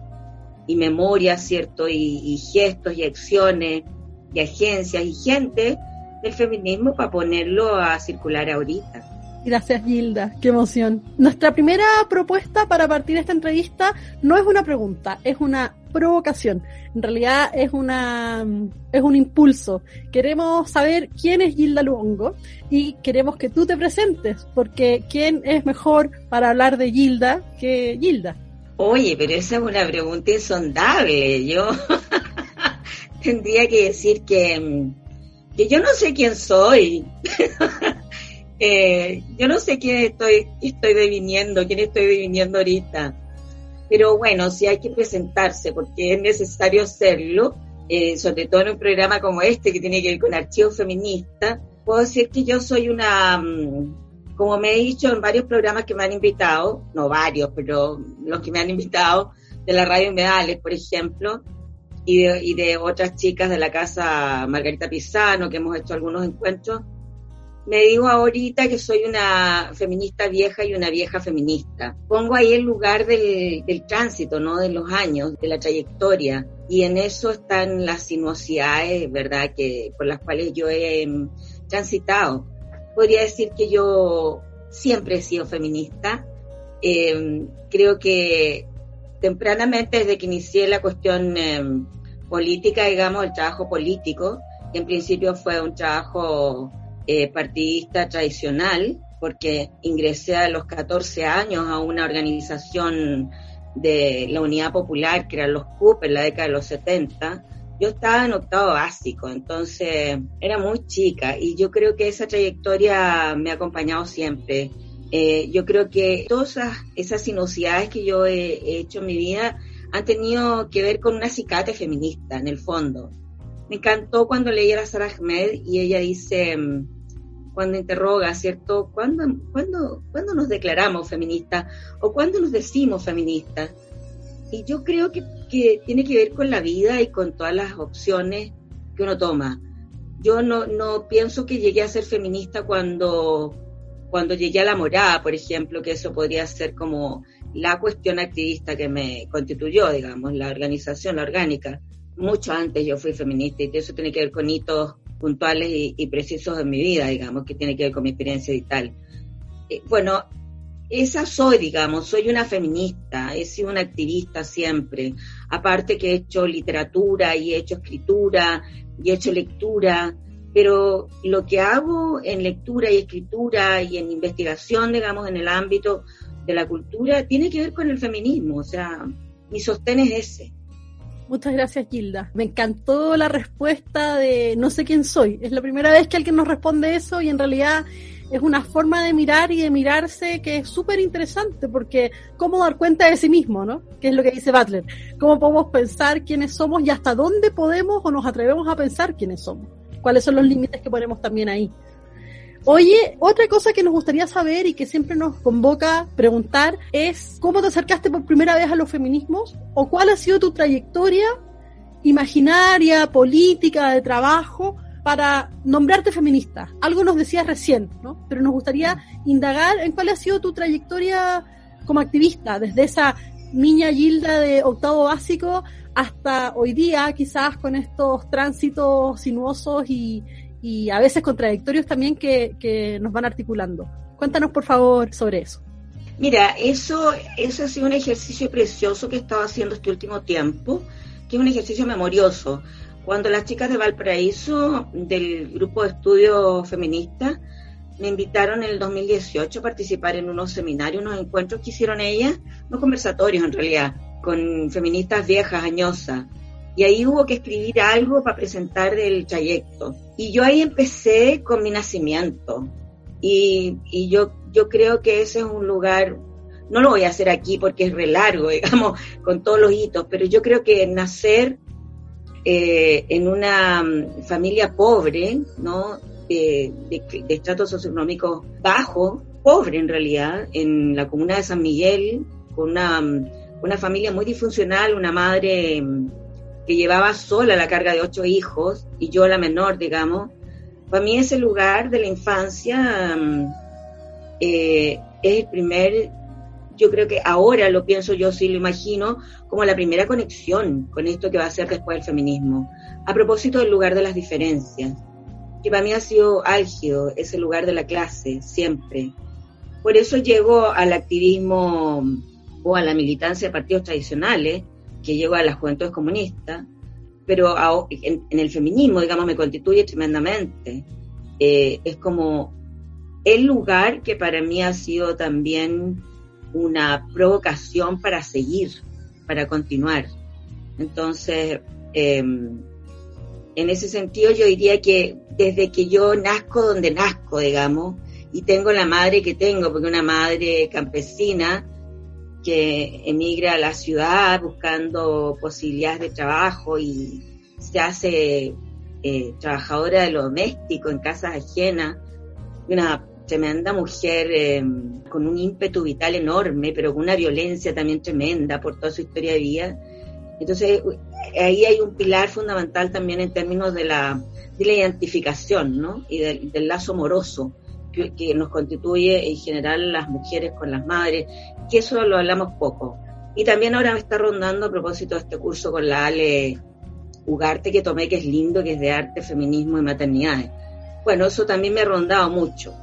Speaker 5: y memorias, ¿cierto? Y gestos y acciones y agencias y gente del feminismo para ponerlo a circular ahorita.
Speaker 2: Gracias, Gilda. Qué emoción. Nuestra primera propuesta para partir esta entrevista no es una pregunta, es una provocación. En realidad es una es un impulso. Queremos saber quién es Gilda Luongo y queremos que tú te presentes, porque quién es mejor para hablar de Gilda que Gilda.
Speaker 5: Oye, pero esa es una pregunta insondable. Yo tendría que decir que, que yo no sé quién soy. Eh, yo no sé quién estoy, estoy deviniendo, quién estoy deviniendo ahorita. Pero bueno, sí hay que presentarse porque es necesario hacerlo, eh, sobre todo en un programa como este que tiene que ver con archivos feministas. Puedo decir que yo soy una, mm, como me he dicho en varios programas que me han invitado, no varios, pero los que me han invitado, de la Radio Medales, por ejemplo, y de, y de otras chicas de la casa Margarita Pisano, que hemos hecho algunos encuentros, me digo ahorita que soy una feminista vieja y una vieja feminista. Pongo ahí el lugar del, tránsito, ¿no? De los años, de la trayectoria. Y en eso están las sinuosidades, ¿verdad? Que, por las cuales yo he em, transitado. Podría decir que yo siempre he sido feminista. Em, creo que tempranamente, desde que inicié la cuestión em, política, digamos, el trabajo político, que en principio fue un trabajo eh, partidista tradicional, porque ingresé a los 14 años a una organización de la Unidad Popular, que eran los CUP en la década de los 70. Yo estaba en octavo básico, entonces era muy chica y yo creo que esa trayectoria me ha acompañado siempre. Eh, yo creo que todas esas, esas sinuosidades que yo he, hecho en mi vida han tenido que ver con una cicate feminista, en el fondo. Me encantó cuando leí a Sara Ahmed y ella dice, cuando interroga, ¿cierto? ¿Cuándo, cuándo, ¿Cuándo nos declaramos feministas o cuándo nos decimos feministas? Y yo creo que, tiene que ver con la vida y con todas las opciones que uno toma. Yo no, no pienso que llegué a ser feminista cuando, cuando llegué a la morada, por ejemplo, que eso podría ser como la cuestión activista que me constituyó, digamos, la organización, la orgánica. Mucho antes yo fui feminista y eso tiene que ver con hitos puntuales y, precisos en mi vida, digamos, que tiene que ver con mi experiencia vital. Eh, bueno, esa soy, digamos, soy una feminista, he sido una activista siempre. Aparte que he hecho literatura y he hecho escritura y he hecho lectura, pero lo que hago en lectura y escritura y en investigación, digamos, en el ámbito de la cultura, tiene que ver con el feminismo, o sea, mi sostén es ese.
Speaker 2: Muchas gracias, Gilda. Me encantó la respuesta de no sé quién soy. Es la primera vez que alguien nos responde eso y en realidad es una forma de mirar y de mirarse que es súper interesante porque cómo dar cuenta de sí mismo, ¿no? Que es lo que dice Butler. Cómo podemos pensar quiénes somos y hasta dónde podemos o nos atrevemos a pensar quiénes somos. Cuáles son los límites que ponemos también ahí. Oye, otra cosa que nos gustaría saber y que siempre nos convoca preguntar es cómo te acercaste por primera vez a los feminismos o cuál ha sido tu trayectoria imaginaria, política, de trabajo para nombrarte feminista. Algo nos decías recién, ¿no? Pero nos gustaría indagar en cuál ha sido tu trayectoria como activista, desde esa niña Gilda de octavo básico hasta hoy día, quizás con estos tránsitos sinuosos y, y a veces contradictorios también que, que, nos van articulando. Cuéntanos, por favor, sobre eso.
Speaker 5: Mira, eso, eso ha sido un ejercicio precioso que he estado haciendo este último tiempo, que es un ejercicio memorioso. Cuando las chicas de Valparaíso, del grupo de estudios feministas, me invitaron en el 2018 a participar en unos seminarios, unos encuentros que hicieron ellas, unos conversatorios en realidad, con feministas viejas, añosas. Y ahí hubo que escribir algo para presentar del trayecto. Y yo ahí empecé con mi nacimiento. Y, y yo, yo creo que ese es un lugar, no lo voy a hacer aquí porque es re largo, digamos, con todos los hitos, pero yo creo que nacer eh, en una mm, familia pobre, ¿no? De, de, estratos socioeconómicos bajos, pobre en realidad, en la comuna de San Miguel, con una, mm, una familia muy disfuncional, una madre mm, que llevaba sola la carga de ocho hijos y yo la menor, digamos. Para mí ese lugar de la infancia eh, es el primer yo creo que ahora lo pienso yo, sí lo imagino, como la primera conexión con esto que va a ser después el feminismo. A propósito del lugar de las diferencias, que para mí ha sido álgido, ese lugar de la clase, siempre. Por eso llego al activismo o a la militancia de partidos tradicionales, que llego a las juventudes comunistas, pero en, el feminismo, digamos, me constituye tremendamente. Eh, es como el lugar que para mí ha sido también una provocación para seguir, para continuar. Entonces, eh, en ese sentido yo diría que desde que yo nazco donde nazco, digamos, y tengo la madre que tengo, porque una madre campesina que emigra a la ciudad buscando posibilidades de trabajo y se hace eh, trabajadora de lo doméstico en casas ajenas, una tremenda mujer eh, con un ímpetu vital enorme, pero con una violencia también tremenda por toda su historia de vida. Entonces, ahí hay un pilar fundamental también en términos de la, de la identificación, ¿no? Y del, lazo amoroso que, nos constituye en general las mujeres con las madres, que eso lo hablamos poco. Y también ahora me está rondando a propósito de este curso con la Ale Ugarte que tomé, que es lindo, que es de arte, feminismo y maternidades. Bueno, eso también me ha rondado mucho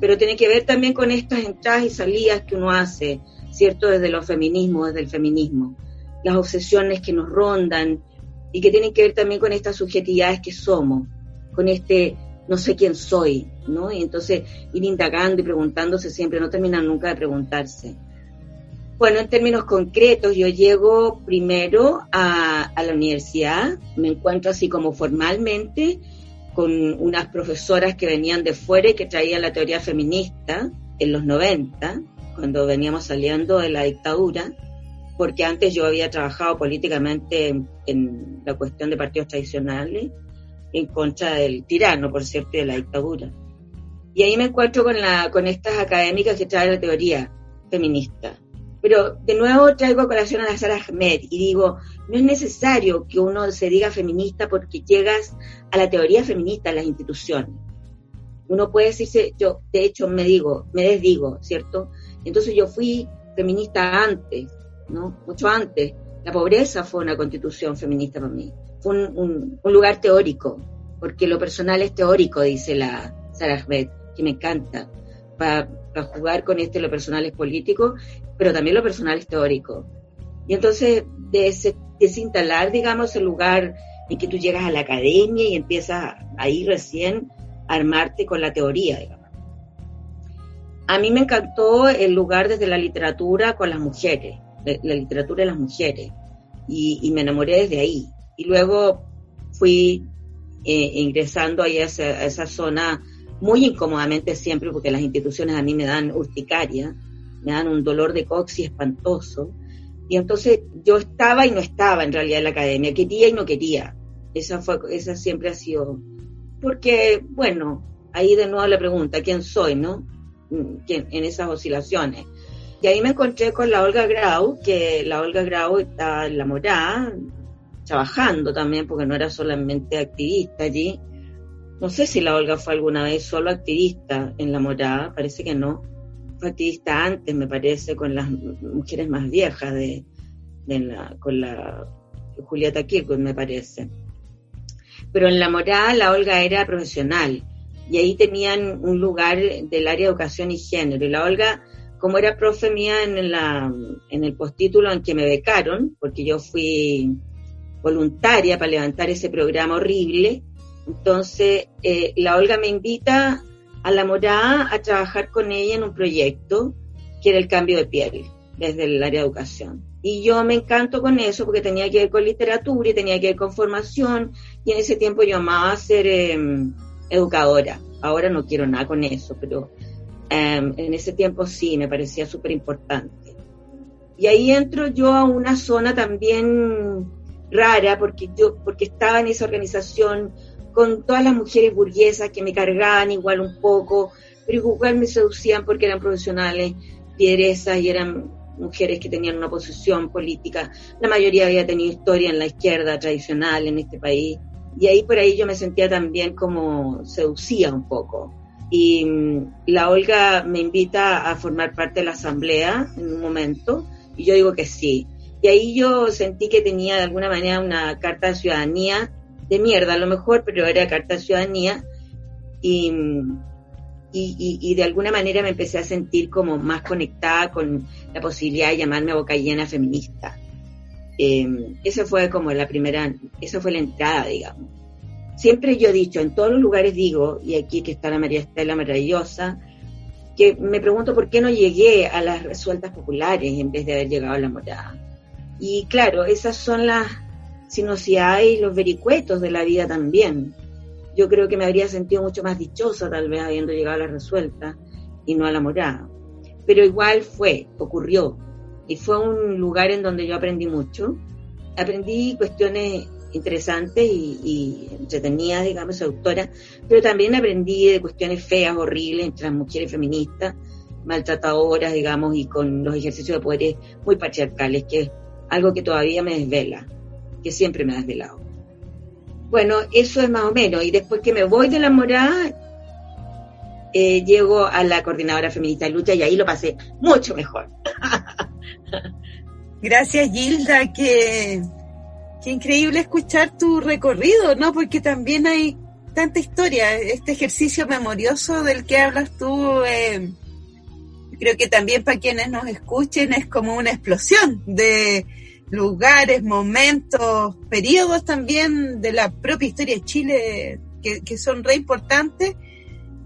Speaker 5: pero tiene que ver también con estas entradas y salidas que uno hace, ¿cierto? Desde los feminismos, desde el feminismo, las obsesiones que nos rondan y que tienen que ver también con estas subjetividades que somos, con este no sé quién soy, ¿no? Y entonces ir indagando y preguntándose siempre, no terminan nunca de preguntarse. Bueno, en términos concretos, yo llego primero a, la universidad, me encuentro así como formalmente con unas profesoras que venían de fuera y que traían la teoría feminista en los 90, cuando veníamos saliendo de la dictadura, porque antes yo había trabajado políticamente en, la cuestión de partidos tradicionales en contra del tirano, por cierto, de la dictadura. Y ahí me encuentro con, estas académicas que traen la teoría feminista. Pero de nuevo traigo a colación a la Sara Ahmed y digo, no es necesario que uno se diga feminista porque llegas a la teoría feminista, a las instituciones. Uno puede decirse, yo de hecho me digo, me desdigo, ¿cierto? Entonces yo fui feminista antes, ¿no? Mucho antes. La pobreza fue una constitución feminista para mí. Fue un, un, lugar teórico, porque lo personal es teórico, dice la Sara Ahmed, que me encanta. Para a jugar con este lo personal es político, pero también lo personal es teórico. Y entonces desinstalar, digamos, el lugar en que tú llegas a la academia y empiezas ahí recién a armarte con la teoría, digamos. A mí me encantó el lugar desde la literatura con las mujeres, la literatura de las mujeres, y, me enamoré desde ahí. Y luego fui eh, ingresando ahí a esa, zona muy incómodamente siempre, porque las instituciones a mí me dan urticaria, me dan un dolor de coxis espantoso. Y entonces yo estaba y no estaba en realidad en la academia, quería y no quería. Esa, fue, esa siempre ha sido. Porque, bueno, ahí de nuevo la pregunta, ¿quién soy, no? en esas oscilaciones. Y ahí me encontré con la Olga Grau, que la Olga Grau está en la morada, trabajando también, porque no era solamente activista allí. No sé si la Olga fue alguna vez solo activista en la morada, parece que no. Fue activista antes, me parece, con las mujeres más viejas de, con la Julieta Kirchhoff, me parece. Pero en la morada la Olga era profesional y ahí tenían un lugar del área de educación y género. Y la Olga, como era profe mía en, la, en el postítulo en que me becaron, porque yo fui voluntaria para levantar ese programa horrible, entonces eh, la Olga me invita a la morada a trabajar con ella en un proyecto que era el cambio de piel desde el área de educación. Y yo me encanto con eso porque tenía que ver con literatura y tenía que ver con formación y en ese tiempo yo amaba ser... Em, educadora. Ahora no quiero nada con eso, pero em, en ese tiempo sí, me parecía súper importante. Y ahí entro yo a una zona también rara, porque yo, porque estaba en esa organización con todas las mujeres burguesas que me cargaban igual un poco, pero igual me seducían porque eran profesionales, piedresas y eran mujeres que tenían una posición política. La mayoría había tenido historia en la izquierda tradicional en este país. Y ahí por ahí yo me sentía también como seducía un poco. Y mm, la Olga me invita a formar parte de la asamblea en un momento y yo digo que sí. Y ahí yo sentí que tenía de alguna manera una carta de ciudadanía, de mierda a lo mejor, pero era carta de ciudadanía. Y, y, y, de alguna manera me empecé a sentir como más conectada con la posibilidad de llamarme boca llena feminista. Eh, esa fue como la primera, esa fue la entrada, digamos. Siempre yo he dicho, en todos los lugares digo, y aquí que está la María Estela maravillosa, que me pregunto por qué no llegué a las resueltas populares en vez de haber llegado a la morada. Y claro, esas son las sinuosidades y los vericuetos de la vida también. Yo creo que me habría sentido mucho más dichosa tal vez habiendo llegado a la resuelta y no a la morada. Pero igual fue, ocurrió y fue un lugar en donde yo aprendí mucho. Aprendí cuestiones interesantes y, entretenidas, digamos, seductoras, pero también aprendí de cuestiones feas, horribles entre las mujeres feministas, maltratadoras, digamos, y con los ejercicios de poderes muy patriarcales, que algo que todavía me desvela, que siempre me ha desvelado. Bueno, eso es más o menos. Y después que me voy de la morada, eh, llego a la coordinadora feminista de lucha y ahí lo pasé mucho mejor.
Speaker 3: Gracias, Gilda, que, qué increíble escuchar tu recorrido, ¿no? Porque también hay tanta historia. Este ejercicio memorioso del que hablas tú, eh, creo que también para quienes nos escuchen es como una explosión de lugares, momentos, periodos también de la propia historia de Chile que, son re importantes,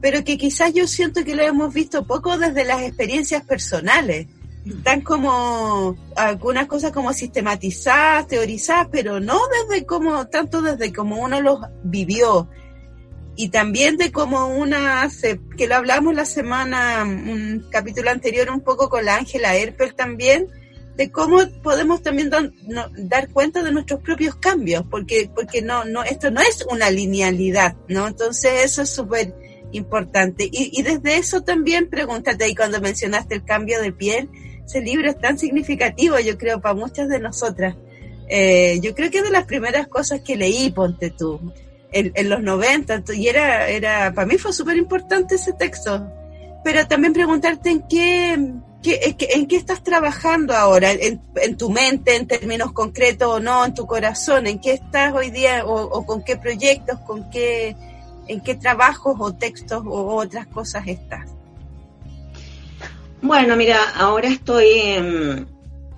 Speaker 3: pero que quizás yo siento que lo hemos visto poco desde las experiencias personales están como algunas cosas como sistematizadas, teorizadas, pero no desde como, tanto desde como uno los vivió. Y también de cómo una que lo hablamos la semana, un capítulo anterior un poco con la Ángela Erpel también, de cómo podemos también dar cuenta de nuestros propios cambios, porque, porque no, no, esto no es una linealidad, ¿no? Entonces eso es súper importante. Y, y desde eso también pregúntate ahí cuando mencionaste el cambio de piel, ese libro es tan significativo, yo creo, para muchas de nosotras. Eh, yo creo que es de las primeras cosas que leí, ponte tú, en, los 90, y era, era, para mí fue súper importante ese texto. Pero también preguntarte en qué, en qué estás trabajando ahora, en, tu mente, en términos concretos o no, en tu corazón, en qué estás hoy día o, o con qué proyectos, con qué, en qué trabajos o textos o otras cosas estás.
Speaker 5: Bueno, mira, ahora estoy en,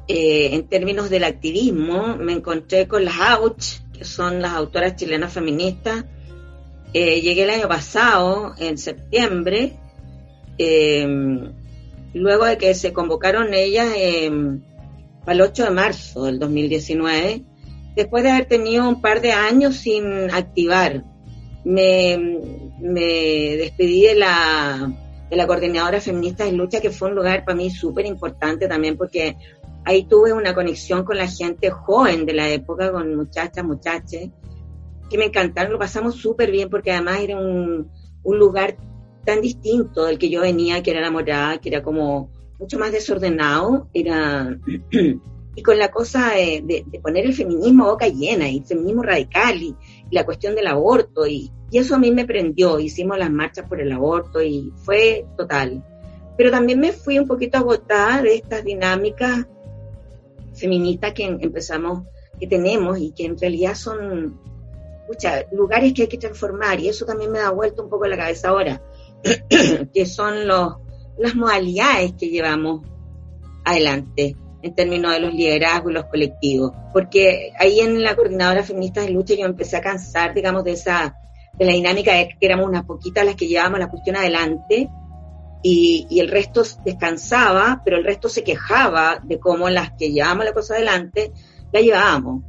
Speaker 5: eh, en términos del activismo, me encontré con las AUCH, que son las autoras chilenas feministas. Eh, llegué el año pasado, en septiembre, eh, luego de que se convocaron ellas para el 8 de marzo del 2019, después de haber tenido un par de años sin activar. Me, me despedí de la, de la coordinadora feminista de lucha, que fue un lugar para mí súper importante también porque ahí tuve una conexión con la gente joven de la época, con muchachas, muchachos, que me encantaron, lo pasamos súper bien porque además era un, un, lugar tan distinto del que yo venía, que era la morada, que era como mucho más desordenado, era y con la cosa de, poner el feminismo a boca llena y el feminismo radical y, la cuestión del aborto y, y, eso a mí me prendió, hicimos las marchas por el aborto y fue total. Pero también me fui un poquito agotada de estas dinámicas feministas que empezamos, que tenemos y que en realidad son lugares que hay que transformar y eso también me da vuelta un poco la cabeza ahora, que son los, las modalidades que llevamos adelante en términos de los liderazgos y los colectivos, porque ahí en la coordinadora feminista de lucha yo empecé a cansar, digamos, de esa, de la dinámica de que éramos unas poquitas las que llevábamos la cuestión adelante y, el resto descansaba, pero el resto se quejaba de cómo las que llevábamos la cosa adelante la llevábamos.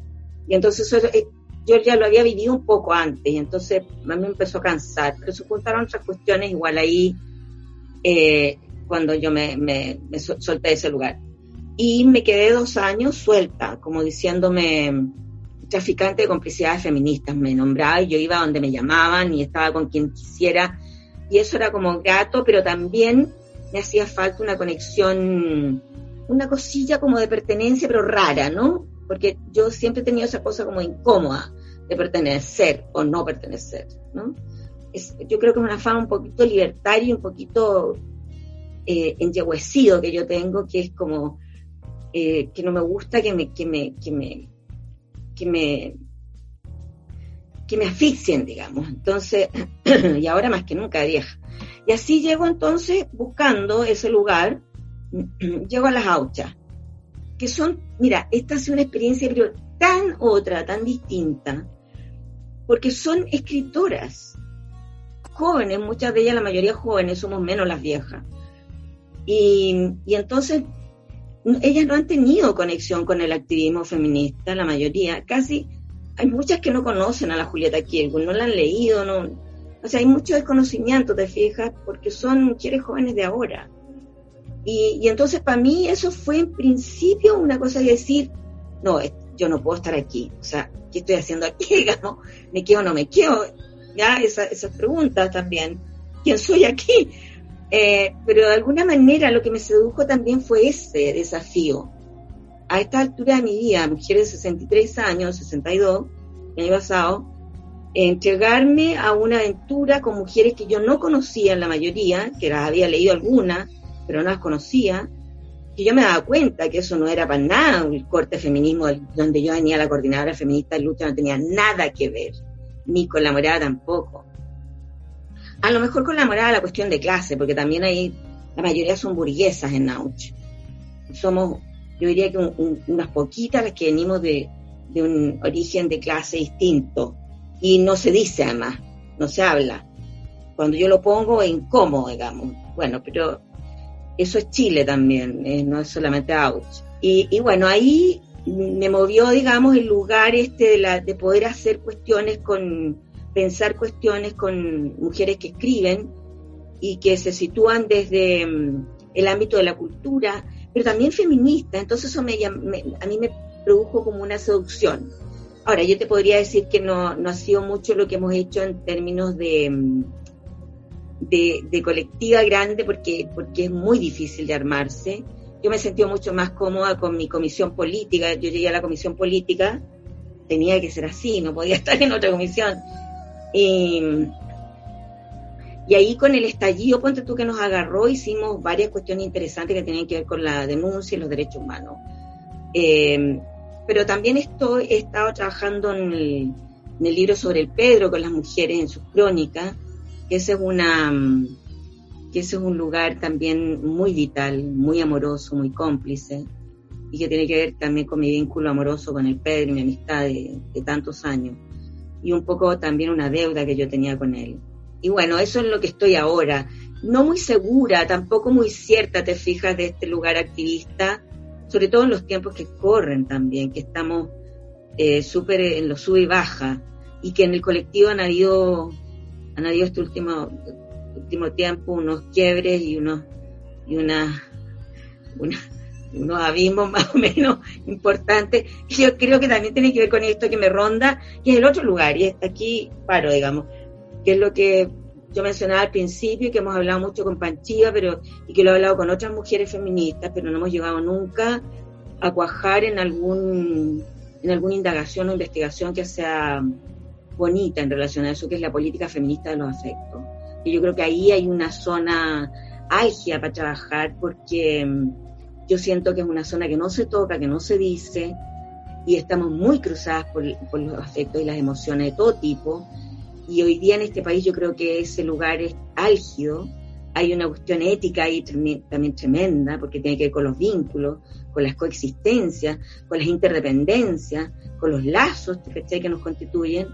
Speaker 5: Y entonces eh, yo ya lo había vivido un poco antes, y entonces me empezó a cansar, pero se juntaron otras cuestiones igual ahí eh, cuando yo me, me, me solté de ese lugar. Y me quedé dos años suelta, como diciéndome traficante de complicidades feministas, me nombraba y yo iba donde me llamaban y estaba con quien quisiera y eso era como gato, pero también me hacía falta una conexión, una cosilla como de pertenencia, pero rara, ¿no? Porque yo siempre he tenido esa cosa como incómoda de pertenecer o no pertenecer, ¿no? yo creo que es una fama un poquito libertaria un poquito eh, que yo tengo, que es como eh, que no me gusta que me, que me, que me que me asfixien, digamos. Entonces, y ahora más que nunca vieja. Y así llego entonces buscando ese lugar, llego a las auchas, que son, mira, esta es una experiencia pero tan otra, tan distinta, porque son escritoras, jóvenes, muchas de ellas, la mayoría jóvenes, somos menos las viejas. Y, y entonces ellas no han tenido conexión con el activismo feminista, la mayoría, casi hay muchas que no conocen a la Julieta Kielgun, no la han leído, no, o sea, hay mucho desconocimiento, te fijas, porque son mujeres jóvenes de ahora. Y, y entonces para mí eso fue en principio una cosa de decir, no, yo no puedo estar aquí, o sea, ¿qué estoy haciendo aquí? ¿Me quedo o no me quedo? Ya, esa, esas preguntas también. ¿Quién soy aquí? Eh, pero de alguna manera lo que me sedujo también fue ese desafío, a esta altura de mi vida, mujer de 63 años, 62, el año pasado, entregarme a una aventura con mujeres que yo no conocía en la mayoría, que las había leído algunas, pero no las conocía, que yo me daba cuenta que eso no era para nada el corte feminismo donde yo venía la coordinadora feminista de lucha, no tenía nada que ver, ni con la morada tampoco. A lo mejor con la morada la cuestión de clase, porque también ahí la mayoría son burguesas en Nauch. Somos yo diría que unas poquitas las que venimos de, un origen de clase distinto. Y no se dice además, no se habla. Cuando yo lo pongo es incómodo, digamos. Bueno, pero eso es Chile también, eh, no es solamente Auch. Y, bueno, ahí me movió, digamos, el lugar este de, la, de poder hacer cuestiones con, pensar cuestiones con mujeres que escriben y que se sitúan desde mm, el ámbito de la cultura, pero también feminista, entonces eso me, a mí me produjo como una seducción. Ahora, yo te podría decir que no, no ha sido mucho lo que hemos hecho en términos de, de, colectiva grande porque, porque es muy difícil de armarse. Yo me sentí mucho más cómoda con mi comisión política. Yo llegué a la comisión política, tenía que ser así, no podía estar en otra comisión. Y, y ahí con el estallido, ponte tú que nos agarró, hicimos varias cuestiones interesantes que tenían que ver con la denuncia y los derechos humanos. Eh, pero también estoy, he estado trabajando en el, libro sobre el Pedro con las mujeres en sus crónicas, que esa es una, que ese es un lugar también muy vital, muy amoroso, muy cómplice, y que tiene que ver también con mi vínculo amoroso con el Pedro y mi amistad de, tantos años, y un poco también una deuda que yo tenía con él. Y bueno, eso es lo que estoy ahora. No muy segura, tampoco muy cierta, te fijas, de este lugar activista, sobre todo en los tiempos que corren también, que estamos eh, súper en lo sube y baja, y que en el colectivo han habido, han habido este último, último tiempo unos quiebres y unos, y una, unos abismos más o menos importantes. Yo creo que también tiene que ver con esto que me ronda, que es el otro lugar, y aquí paro, digamos, que es lo que yo mencionaba al principio, que hemos hablado mucho con Panchiva, pero, y que lo he hablado con otras mujeres feministas, pero no hemos llegado nunca a cuajar en algún en alguna indagación o investigación que sea bonita en relación a eso, que es la política feminista de los afectos. Y yo creo que ahí hay una zona álgida para trabajar porque mm, yo siento que es una zona que no se toca, que no se dice, y estamos muy cruzadas por, los afectos y las emociones de todo tipo. Y hoy día en este país yo creo que ese lugar es álgido. Hay una cuestión ética ahí también tremenda, porque tiene que ver con los vínculos, con las coexistencias, con las interdependencias, con los lazos que nos constituyen.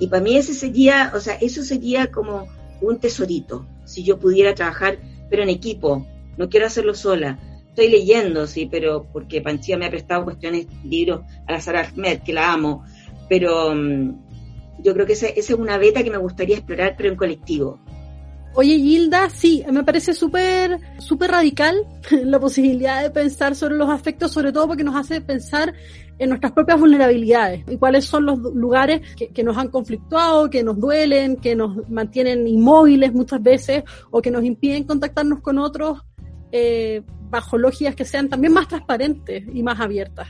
Speaker 5: Y para mí ese sería, o sea, eso sería como un tesorito, si yo pudiera trabajar, pero en equipo, no quiero hacerlo sola. Estoy leyendo, sí, pero porque Panchía me ha prestado cuestiones, libros a la Sara Ahmed, que la amo, pero mm, yo creo que esa, esa, es una beta que me gustaría explorar, pero en colectivo.
Speaker 2: Oye, Gilda, sí, me parece súper súper radical la posibilidad de pensar sobre los afectos, sobre todo porque nos hace pensar en nuestras propias vulnerabilidades y cuáles son los lugares que, nos han conflictuado, que nos duelen, que nos mantienen inmóviles muchas veces o que nos impiden contactarnos con otros eh, bajo lógicas que sean también más transparentes y más abiertas.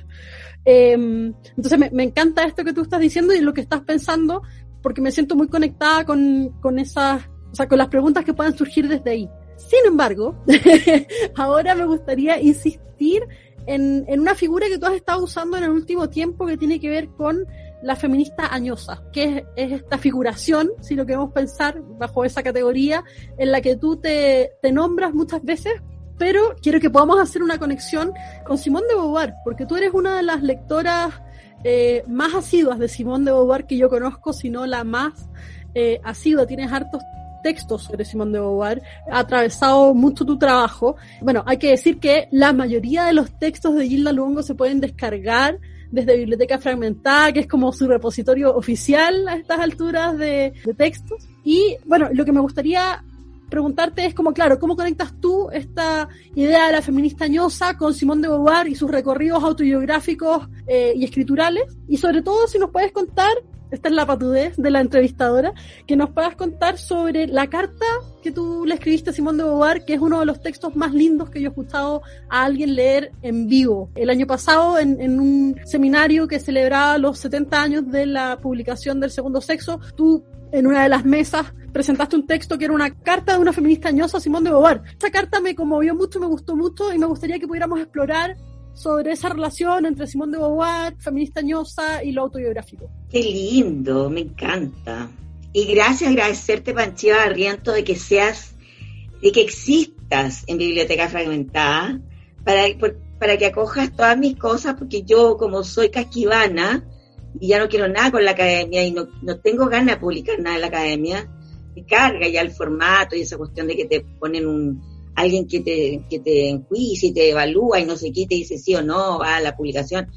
Speaker 2: Em, entonces me, me, encanta esto que tú estás diciendo y lo que estás pensando porque me siento muy conectada con, con esas o sea, con las preguntas que puedan surgir desde ahí. Sin embargo, ahora me gustaría insistir en, en, una figura que tú has estado usando en el último tiempo que tiene que ver con la feminista añosa, que es, esta figuración, si lo queremos pensar bajo esa categoría, en la que tú te, te nombras muchas veces, pero quiero que podamos hacer una conexión con Simón de Beauvoir, porque tú eres una de las lectoras eh, más asiduas de Simón de Beauvoir que yo conozco, si no la más eh, asidua, tienes hartos textos sobre Simón de Beauvoir, ha atravesado mucho tu trabajo. Bueno, hay que decir que la mayoría de los textos de Gilda Luongo se pueden descargar desde Biblioteca Fragmentada, que es como su repositorio oficial a estas alturas de, de textos. Y bueno, lo que me gustaría preguntarte es como, claro, ¿cómo conectas tú esta idea de la feminista ñosa con Simón de Beauvoir y sus recorridos autobiográficos eh, y escriturales? Y sobre todo, si nos puedes contar esta es la patudez de la entrevistadora, que nos puedas contar sobre la carta que tú le escribiste a Simón de Beauvoir, que es uno de los textos más lindos que yo he escuchado a alguien leer en vivo. El año pasado, en, en un seminario que celebraba los 70 años de la publicación del segundo sexo, tú en una de las mesas presentaste un texto que era una carta de una feminista añosa Simón de Beauvoir. Esa carta me conmovió mucho, me gustó mucho y me gustaría que pudiéramos explorar sobre esa relación entre Simón de Beauvoir, feminista ñosa y lo autobiográfico.
Speaker 5: Qué lindo, me encanta. Y gracias, agradecerte, Panchiva Barriento, de que seas, de que existas en Biblioteca Fragmentada, para, para que acojas todas mis cosas, porque yo, como soy casquivana, y ya no quiero nada con la academia, y no, no tengo ganas de publicar nada en la academia, me carga ya el formato y esa cuestión de que te ponen un, alguien que te, que te enjuicia y te evalúa y no sé qué, te dice sí o no, va a la publicación.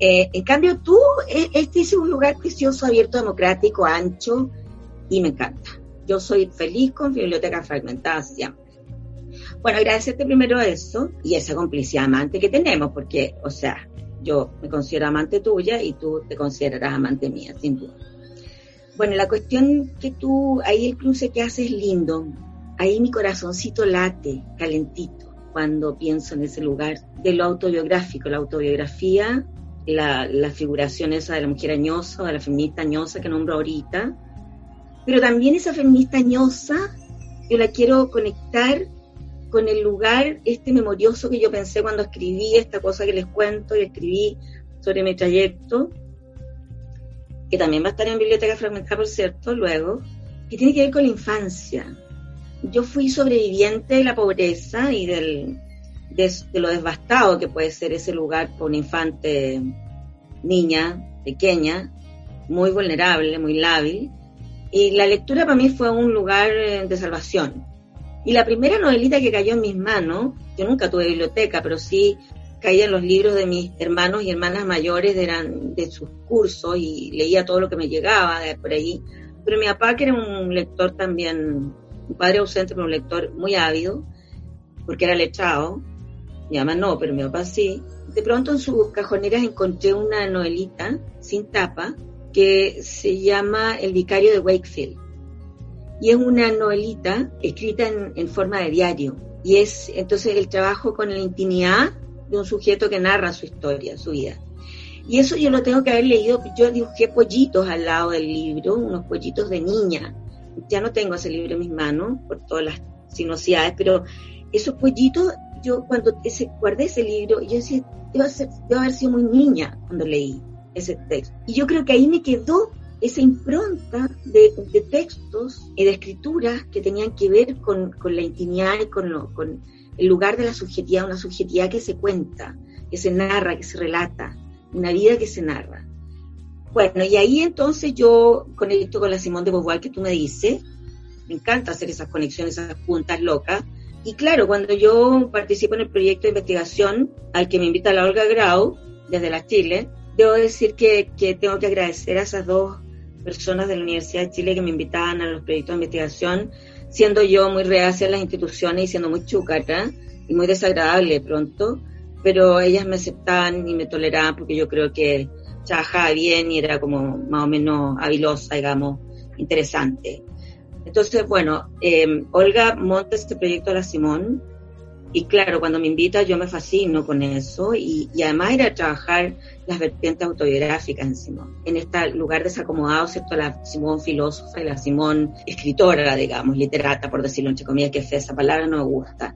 Speaker 5: Eh, en cambio, tú, eh, este es un lugar precioso, abierto, democrático, ancho, y me encanta. Yo soy feliz con Biblioteca Fragmentada siempre. Bueno, agradecerte primero eso y esa complicidad amante que tenemos, porque, o sea, yo me considero amante tuya y tú te considerarás amante mía, sin duda. Bueno, la cuestión que tú, ahí el cruce que haces es lindo, ahí mi corazoncito late, calentito, cuando pienso en ese lugar de lo autobiográfico, la autobiografía, la, figuración esa de la mujer añosa, de la feminista añosa que nombro ahorita, pero también esa feminista añosa, yo la quiero conectar con el lugar este memorioso que yo pensé cuando escribí esta cosa que les cuento y escribí sobre mi trayecto, que también va a estar en Biblioteca Fragmentada, por cierto, luego, que tiene que ver con la infancia, yo fui sobreviviente de la pobreza y del, de, lo devastado que puede ser ese lugar para una infante niña, pequeña, muy vulnerable, muy lábil. Y la lectura para mí fue un lugar eh, de salvación. Y la primera novelita que cayó en mis manos, yo nunca tuve biblioteca, pero sí caía en los libros de mis hermanos y hermanas mayores, eran de sus cursos y leía todo lo que me llegaba de por ahí. Pero mi papá, que era un lector también, un padre ausente, pero un lector muy ávido, porque era lechado, mi mamá no, pero mi papá sí. De pronto en sus cajoneras encontré una novelita sin tapa que se llama El vicario de Wakefield. Y es una novelita escrita en, en forma de diario. Y es entonces el trabajo con la intimidad de un sujeto que narra su historia, su vida. Y eso yo lo tengo que haber leído, yo dibujé pollitos al lado del libro, unos pollitos de niña. Ya no tengo ese libro en mis manos por todas las sinuosidades, pero esos pollitos, yo cuando ese, guardé ese libro, yo decía, debo, haber sido muy niña cuando leí ese texto. Y yo creo que ahí me quedó esa impronta de, textos y de escrituras que tenían que ver con, la intimidad y con, lo, con el lugar de la subjetividad, una subjetividad que se cuenta, que se narra, que se relata, una vida que se narra. Bueno, y ahí entonces yo conecto con la Simón de Beauvoir que tú me dices, me encanta hacer esas conexiones, esas puntas locas, y claro, cuando yo participo en el proyecto de investigación al que me invita la Olga Grau, desde la Chile, debo decir que, que tengo que agradecer a esas dos personas de la Universidad de Chile que me invitaban a los proyectos de investigación, siendo yo muy reacia a las instituciones y siendo muy chúcara y muy desagradable de pronto, pero ellas me aceptaban y me toleraban porque yo creo que trabajaba bien y era como más o menos habilosa, digamos, interesante. Entonces, bueno, eh, Olga monta este proyecto a la Simón y claro, cuando me invita yo me fascino con eso y, y además era trabajar las vertientes autobiográficas en Simón, en este lugar desacomodado, ¿cierto? La Simón filósofa y la Simón escritora, digamos, literata, por decirlo entre comillas, que esa palabra no me gusta.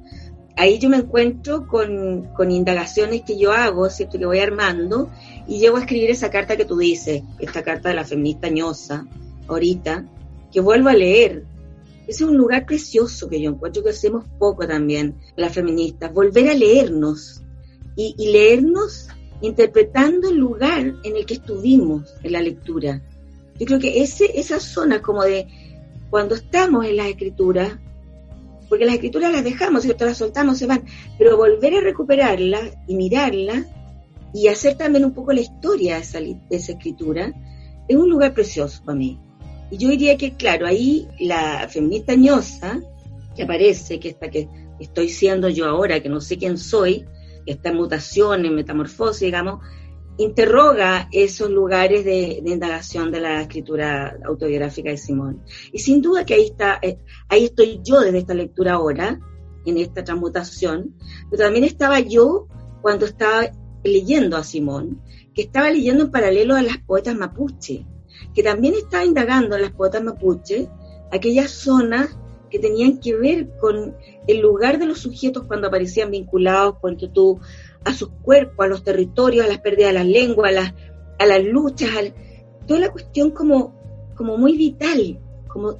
Speaker 5: Ahí yo me encuentro con, con indagaciones que yo hago, ¿cierto? Que voy armando y llego a escribir esa carta que tú dices, esta carta de la feminista ñosa, ahorita, que vuelvo a leer. Ese es un lugar precioso que yo encuentro que hacemos poco también, las feministas, volver a leernos y, leernos interpretando el lugar en el que estuvimos en la lectura. Yo creo que ese, esa zona como de cuando estamos en las escrituras, porque las escrituras las dejamos, ¿cierto? las soltamos, se van, pero volver a recuperarlas y mirarlas y hacer también un poco la historia de esa, de esa escritura, es un lugar precioso para mí. Y yo diría que, claro, ahí la feminista ñosa, que aparece, que esta que estoy siendo yo ahora, que no sé quién soy, está en mutación, en metamorfosis, digamos, interroga esos lugares de, indagación de la escritura autobiográfica de Simón. Y sin duda que ahí está, eh, ahí estoy yo desde esta lectura ahora, en esta transmutación, pero también estaba yo cuando estaba leyendo a Simón, que estaba leyendo en paralelo a las poetas mapuche, que también estaba indagando en las poetas mapuche aquellas zonas que tenían que ver con el lugar de los sujetos cuando aparecían vinculados, cuando tú, a sus cuerpos, a los territorios, a las pérdidas de las lenguas, a las, a las luchas, a toda la cuestión como, como muy vital, como,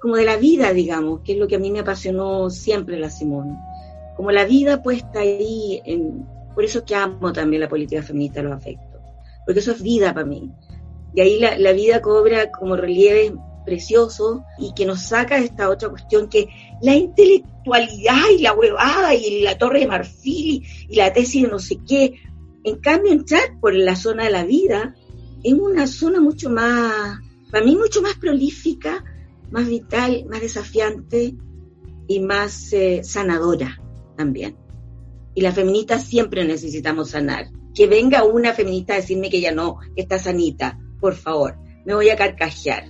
Speaker 5: como de la vida, digamos, que es lo que a mí me apasionó siempre la Simón. Como la vida puesta ahí, por eso que amo también la política feminista los afectos, porque eso es vida para mí. Y ahí la, la vida cobra como relieve precioso y que nos saca esta otra cuestión que la intelectualidad y la huevada y la torre de marfil y, la tesis de no sé qué. En cambio, entrar por la zona de la vida es una zona mucho más, para mí mucho más prolífica, más vital, más desafiante y más eh, sanadora también. Y las feministas siempre necesitamos sanar. Que venga una feminista a decirme que ya no, que está sanita, por favor, me voy a carcajear.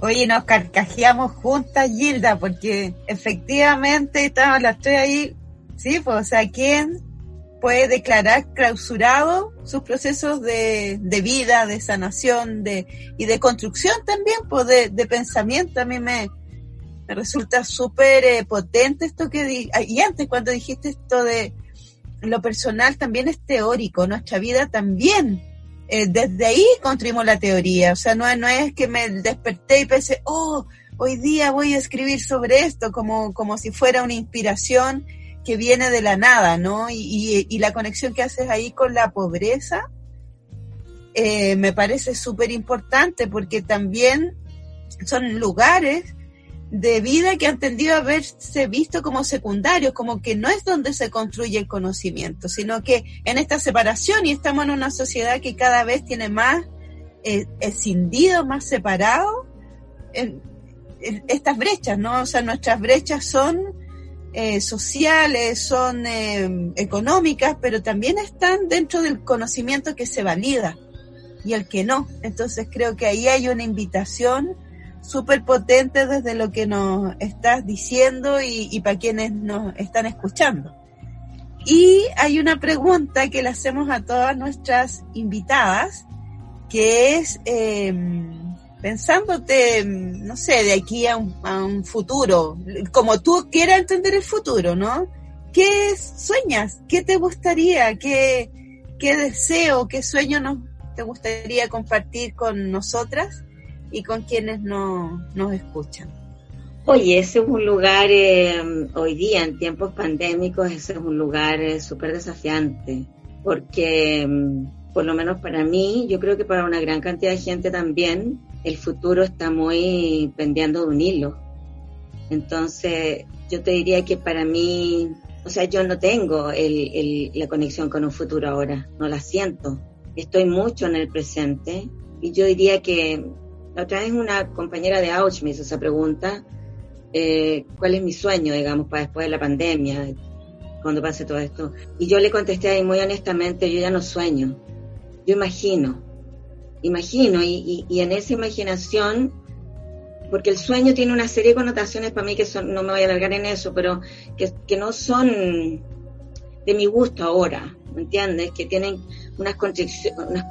Speaker 3: Oye, nos carcajeamos juntas, Gilda, porque efectivamente estamos las tres ahí, sí, pues, o sea, ¿quién puede declarar clausurado sus procesos de, de vida, de sanación, de, y de construcción también, pues, de, pensamiento? A mí me, me resulta súper eh, potente esto que di y antes cuando dijiste esto de lo personal también es teórico, nuestra vida también eh, desde ahí construimos la teoría. O sea, no, es que me desperté y pensé, oh, hoy día voy a escribir sobre esto como, como si fuera una inspiración que viene de la nada, ¿no? Y, y, la conexión que haces ahí con la pobreza eh, me parece súper importante porque también son lugares de vida que han tendido a verse visto como secundarios, como que no es donde se construye el conocimiento, sino que en esta separación y estamos en una sociedad que cada vez tiene más eh, escindido, más separado estas brechas, ¿no? O sea, nuestras brechas son eh, sociales, son eh, económicas, pero también están dentro del conocimiento que se valida y el que no. Entonces creo que ahí hay una invitación súper potente desde lo que nos estás diciendo y, para quienes nos están escuchando. Y hay una pregunta que le hacemos a todas nuestras invitadas, que es, eh, pensándote, no sé, de aquí a un, futuro, como tú quieras entender el futuro, ¿no? ¿Qué sueñas? ¿Qué te gustaría? ¿Qué, qué deseo, qué sueño nos, te gustaría compartir con nosotras y con quienes no, nos escuchan?
Speaker 5: Oye, ese es un lugar, eh, hoy día en tiempos pandémicos, ese es un lugar eh, súper desafiante, porque mm, por lo menos para mí, yo creo que para una gran cantidad de gente también, el futuro está muy pendiendo de un hilo. Entonces, yo te diría que para mí, o sea, yo no tengo el, la conexión con un futuro ahora, no la siento. Estoy mucho en el presente y yo diría que la otra vez una compañera de Auch me hizo esa pregunta, eh, ¿cuál es mi sueño, digamos, para después de la pandemia, cuando pase todo esto? Y yo le contesté ahí muy honestamente, yo ya no sueño, yo imagino imagino, y, en esa imaginación, porque el sueño tiene una serie de connotaciones para mí que son, no me voy a alargar en eso, pero que, no son de mi gusto ahora, ¿me entiendes? Que tienen unas constricciones,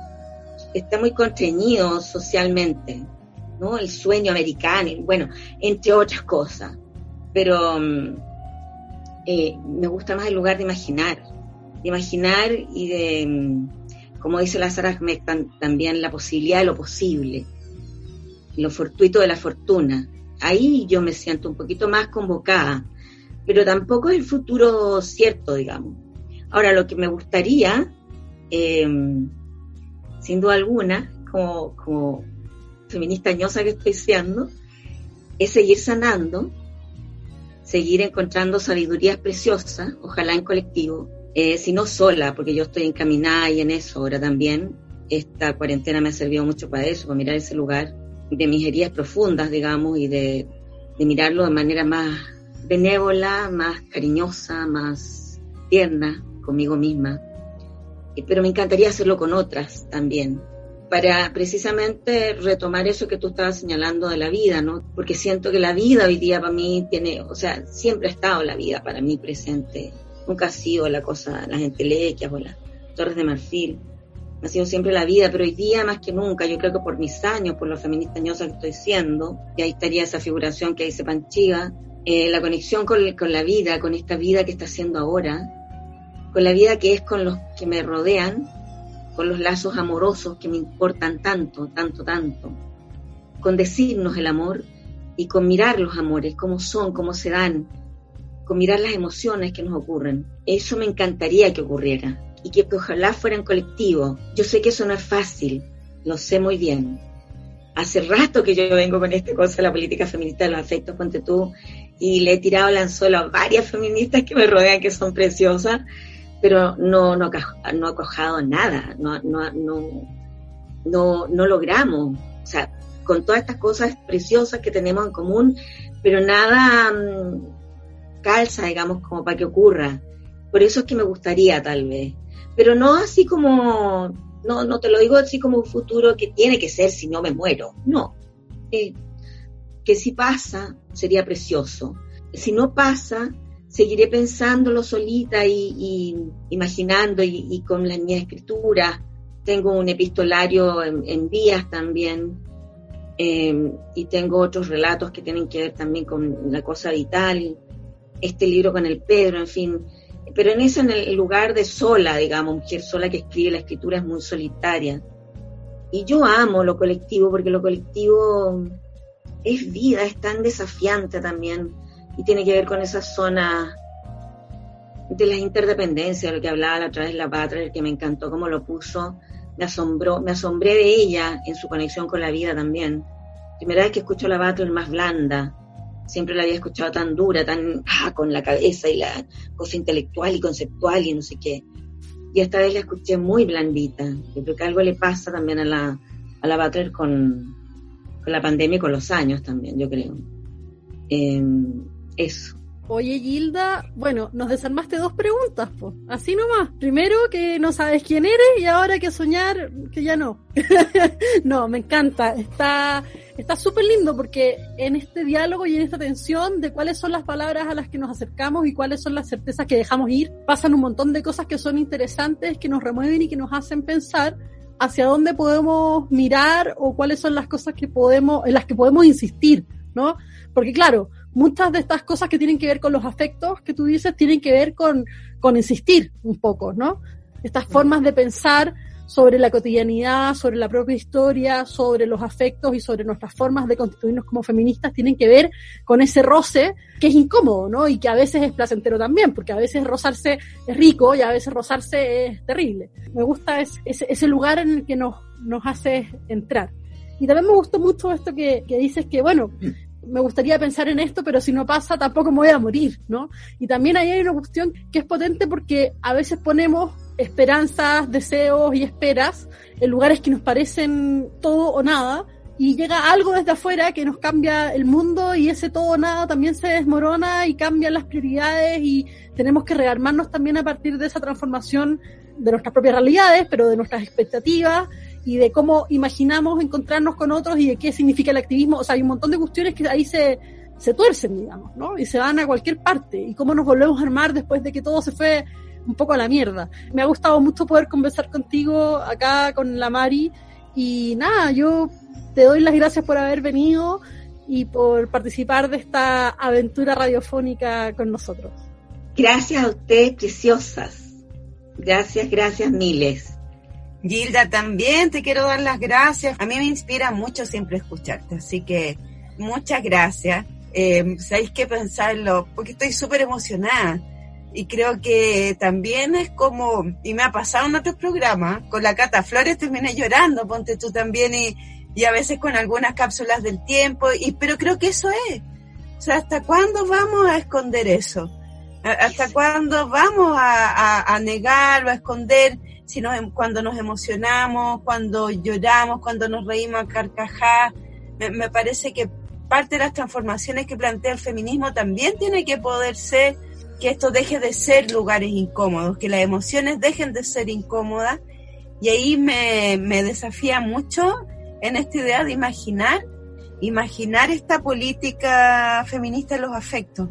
Speaker 5: está muy constreñido socialmente, ¿no? El sueño americano, bueno, entre otras cosas. Pero mm, eh, me gusta más el lugar de imaginar, de imaginar y de mm, como dice la Sara también la posibilidad de lo posible, lo fortuito de la fortuna. Ahí yo me siento un poquito más convocada, pero tampoco es el futuro cierto, digamos. Ahora, lo que me gustaría, em, sin duda alguna, como, como feminista ñosa que estoy siendo, es seguir sanando, seguir encontrando sabidurías preciosas, ojalá en colectivo, eh, si no sola, porque yo estoy encaminada y en eso ahora también. Esta cuarentena me ha servido mucho para eso, para mirar ese lugar de mis heridas profundas, digamos, y de, mirarlo de manera más benévola, más cariñosa, más tierna conmigo misma. Pero me encantaría hacerlo con otras también, para precisamente retomar eso que tú estabas señalando de la vida, ¿no? Porque siento que la vida hoy día para mí tiene, o sea, siempre ha estado la vida para mí presente nunca ha sido la cosa, las entelequias o las torres de marfil. Ha sido siempre la vida, pero hoy día más que nunca, yo creo que por mis años, por lo feminista que estoy siendo, y ahí estaría esa figuración que dice Panchiga, eh, la conexión con, con la vida, con esta vida que está haciendo ahora, con la vida que es con los que me rodean, con los lazos amorosos que me importan tanto, tanto, tanto, con decirnos el amor y con mirar los amores, cómo son, cómo se dan, con mirar las emociones que nos ocurren. Eso me encantaría que ocurriera y que, ojalá fuera en colectivo. Yo sé que eso no es fácil, lo sé muy bien. Hace rato que yo vengo con esta cosa la política feminista de los afectos, ponte tú, y le he tirado el anzuelo a varias feministas que me rodean, que son preciosas, pero no, no, no ha cojado nada, no, no, no, no, logramos. O sea, con todas estas cosas preciosas que tenemos en común, pero nada mm, calza, digamos, como para que ocurra. Por eso es que me gustaría tal vez. Pero no así como, no, no te lo digo así como un futuro que tiene que ser si no me muero. No. Eh, que si pasa, sería precioso. Si no pasa, seguiré pensándolo solita y, imaginando y, con la mi escritura. Tengo un epistolario en, vías también eh, y tengo otros relatos que tienen que ver también con la cosa vital este libro con el Pedro, en fin. Pero en eso, en el lugar de sola, digamos, mujer sola que escribe, la escritura es muy solitaria. Y yo amo lo colectivo porque lo colectivo es vida, es tan desafiante también y tiene que ver con esa zona de las interdependencias, lo que hablaba la otra vez la Patria, que me encantó cómo lo puso, me asombró, me asombré de ella en su conexión con la vida también. Primera vez que escucho la Battle más blanda, siempre la había escuchado tan dura, tan ah, con la cabeza y la cosa intelectual y conceptual y no sé qué. Y esta vez la escuché muy blandita. Yo creo que algo le pasa también a la, a la Butler con, con la pandemia y con los años también, yo creo. Em, eso.
Speaker 2: Oye, Gilda, bueno, nos desarmaste dos preguntas, pues. Así nomás. Primero, que no sabes quién eres y ahora que soñar que ya no. no, me encanta. Está está súper lindo porque en este diálogo y en esta tensión de cuáles son las palabras a las que nos acercamos y cuáles son las certezas que dejamos ir, pasan un montón de cosas que son interesantes, que nos remueven y que nos hacen pensar hacia dónde podemos mirar o cuáles son las cosas que podemos, en las que podemos insistir, ¿no? Porque claro, muchas de estas cosas que tienen que ver con los afectos que tú dices tienen que ver con, con insistir un poco, ¿no? Estas formas de pensar sobre la cotidianidad, sobre la propia historia, sobre los afectos y sobre nuestras formas de constituirnos como feministas tienen que ver con ese roce que es incómodo, ¿no? Y que a veces es placentero también, porque a veces rozarse es rico y a veces rozarse es terrible. Me gusta ese, ese lugar en el que nos, nos hace entrar. Y también me gustó mucho esto que, que dices que, bueno, me gustaría pensar en esto, pero si no pasa, tampoco me voy a morir, ¿no? Y también ahí hay una cuestión que es potente porque a veces ponemos esperanzas, deseos y esperas en lugares que nos parecen todo o nada, y llega algo desde afuera que nos cambia el mundo y ese todo o nada también se desmorona y cambian las prioridades y tenemos que rearmarnos también a partir de esa transformación de nuestras propias realidades, pero de nuestras expectativas y de cómo imaginamos encontrarnos con otros y de qué significa el activismo. O sea, hay un montón de cuestiones que ahí se, se tuercen, digamos, ¿no? Y se van a cualquier parte. Y cómo nos volvemos a armar después de que todo se fue un poco a la mierda. Me ha gustado mucho poder conversar contigo acá con la Mari y nada, yo te doy las gracias por haber venido y por participar de esta aventura radiofónica con nosotros.
Speaker 5: Gracias a ustedes, preciosas. Gracias, gracias miles.
Speaker 3: Gilda, también te quiero dar las gracias. A mí me inspira mucho siempre escucharte, así que muchas gracias. Eh, ¿Sabéis qué pensarlo? Porque estoy súper emocionada y creo que también es como, y me ha pasado en otros programas, con la Cata Flores terminé llorando, ponte tú también, y, y a veces con algunas cápsulas del tiempo, y, pero creo que eso es. O sea, ¿hasta cuándo vamos a esconder eso? ¿Hasta cuándo vamos a, a, a negar o a esconder si em, cuando nos emocionamos, cuando lloramos, cuando nos reímos a carcajar? Me, me parece que parte de las transformaciones que plantea el feminismo también tiene que poder ser que esto deje de ser lugares incómodos, que las emociones dejen de ser incómodas. Y ahí me, me desafía mucho en esta idea de imaginar, imaginar esta política feminista en los afectos.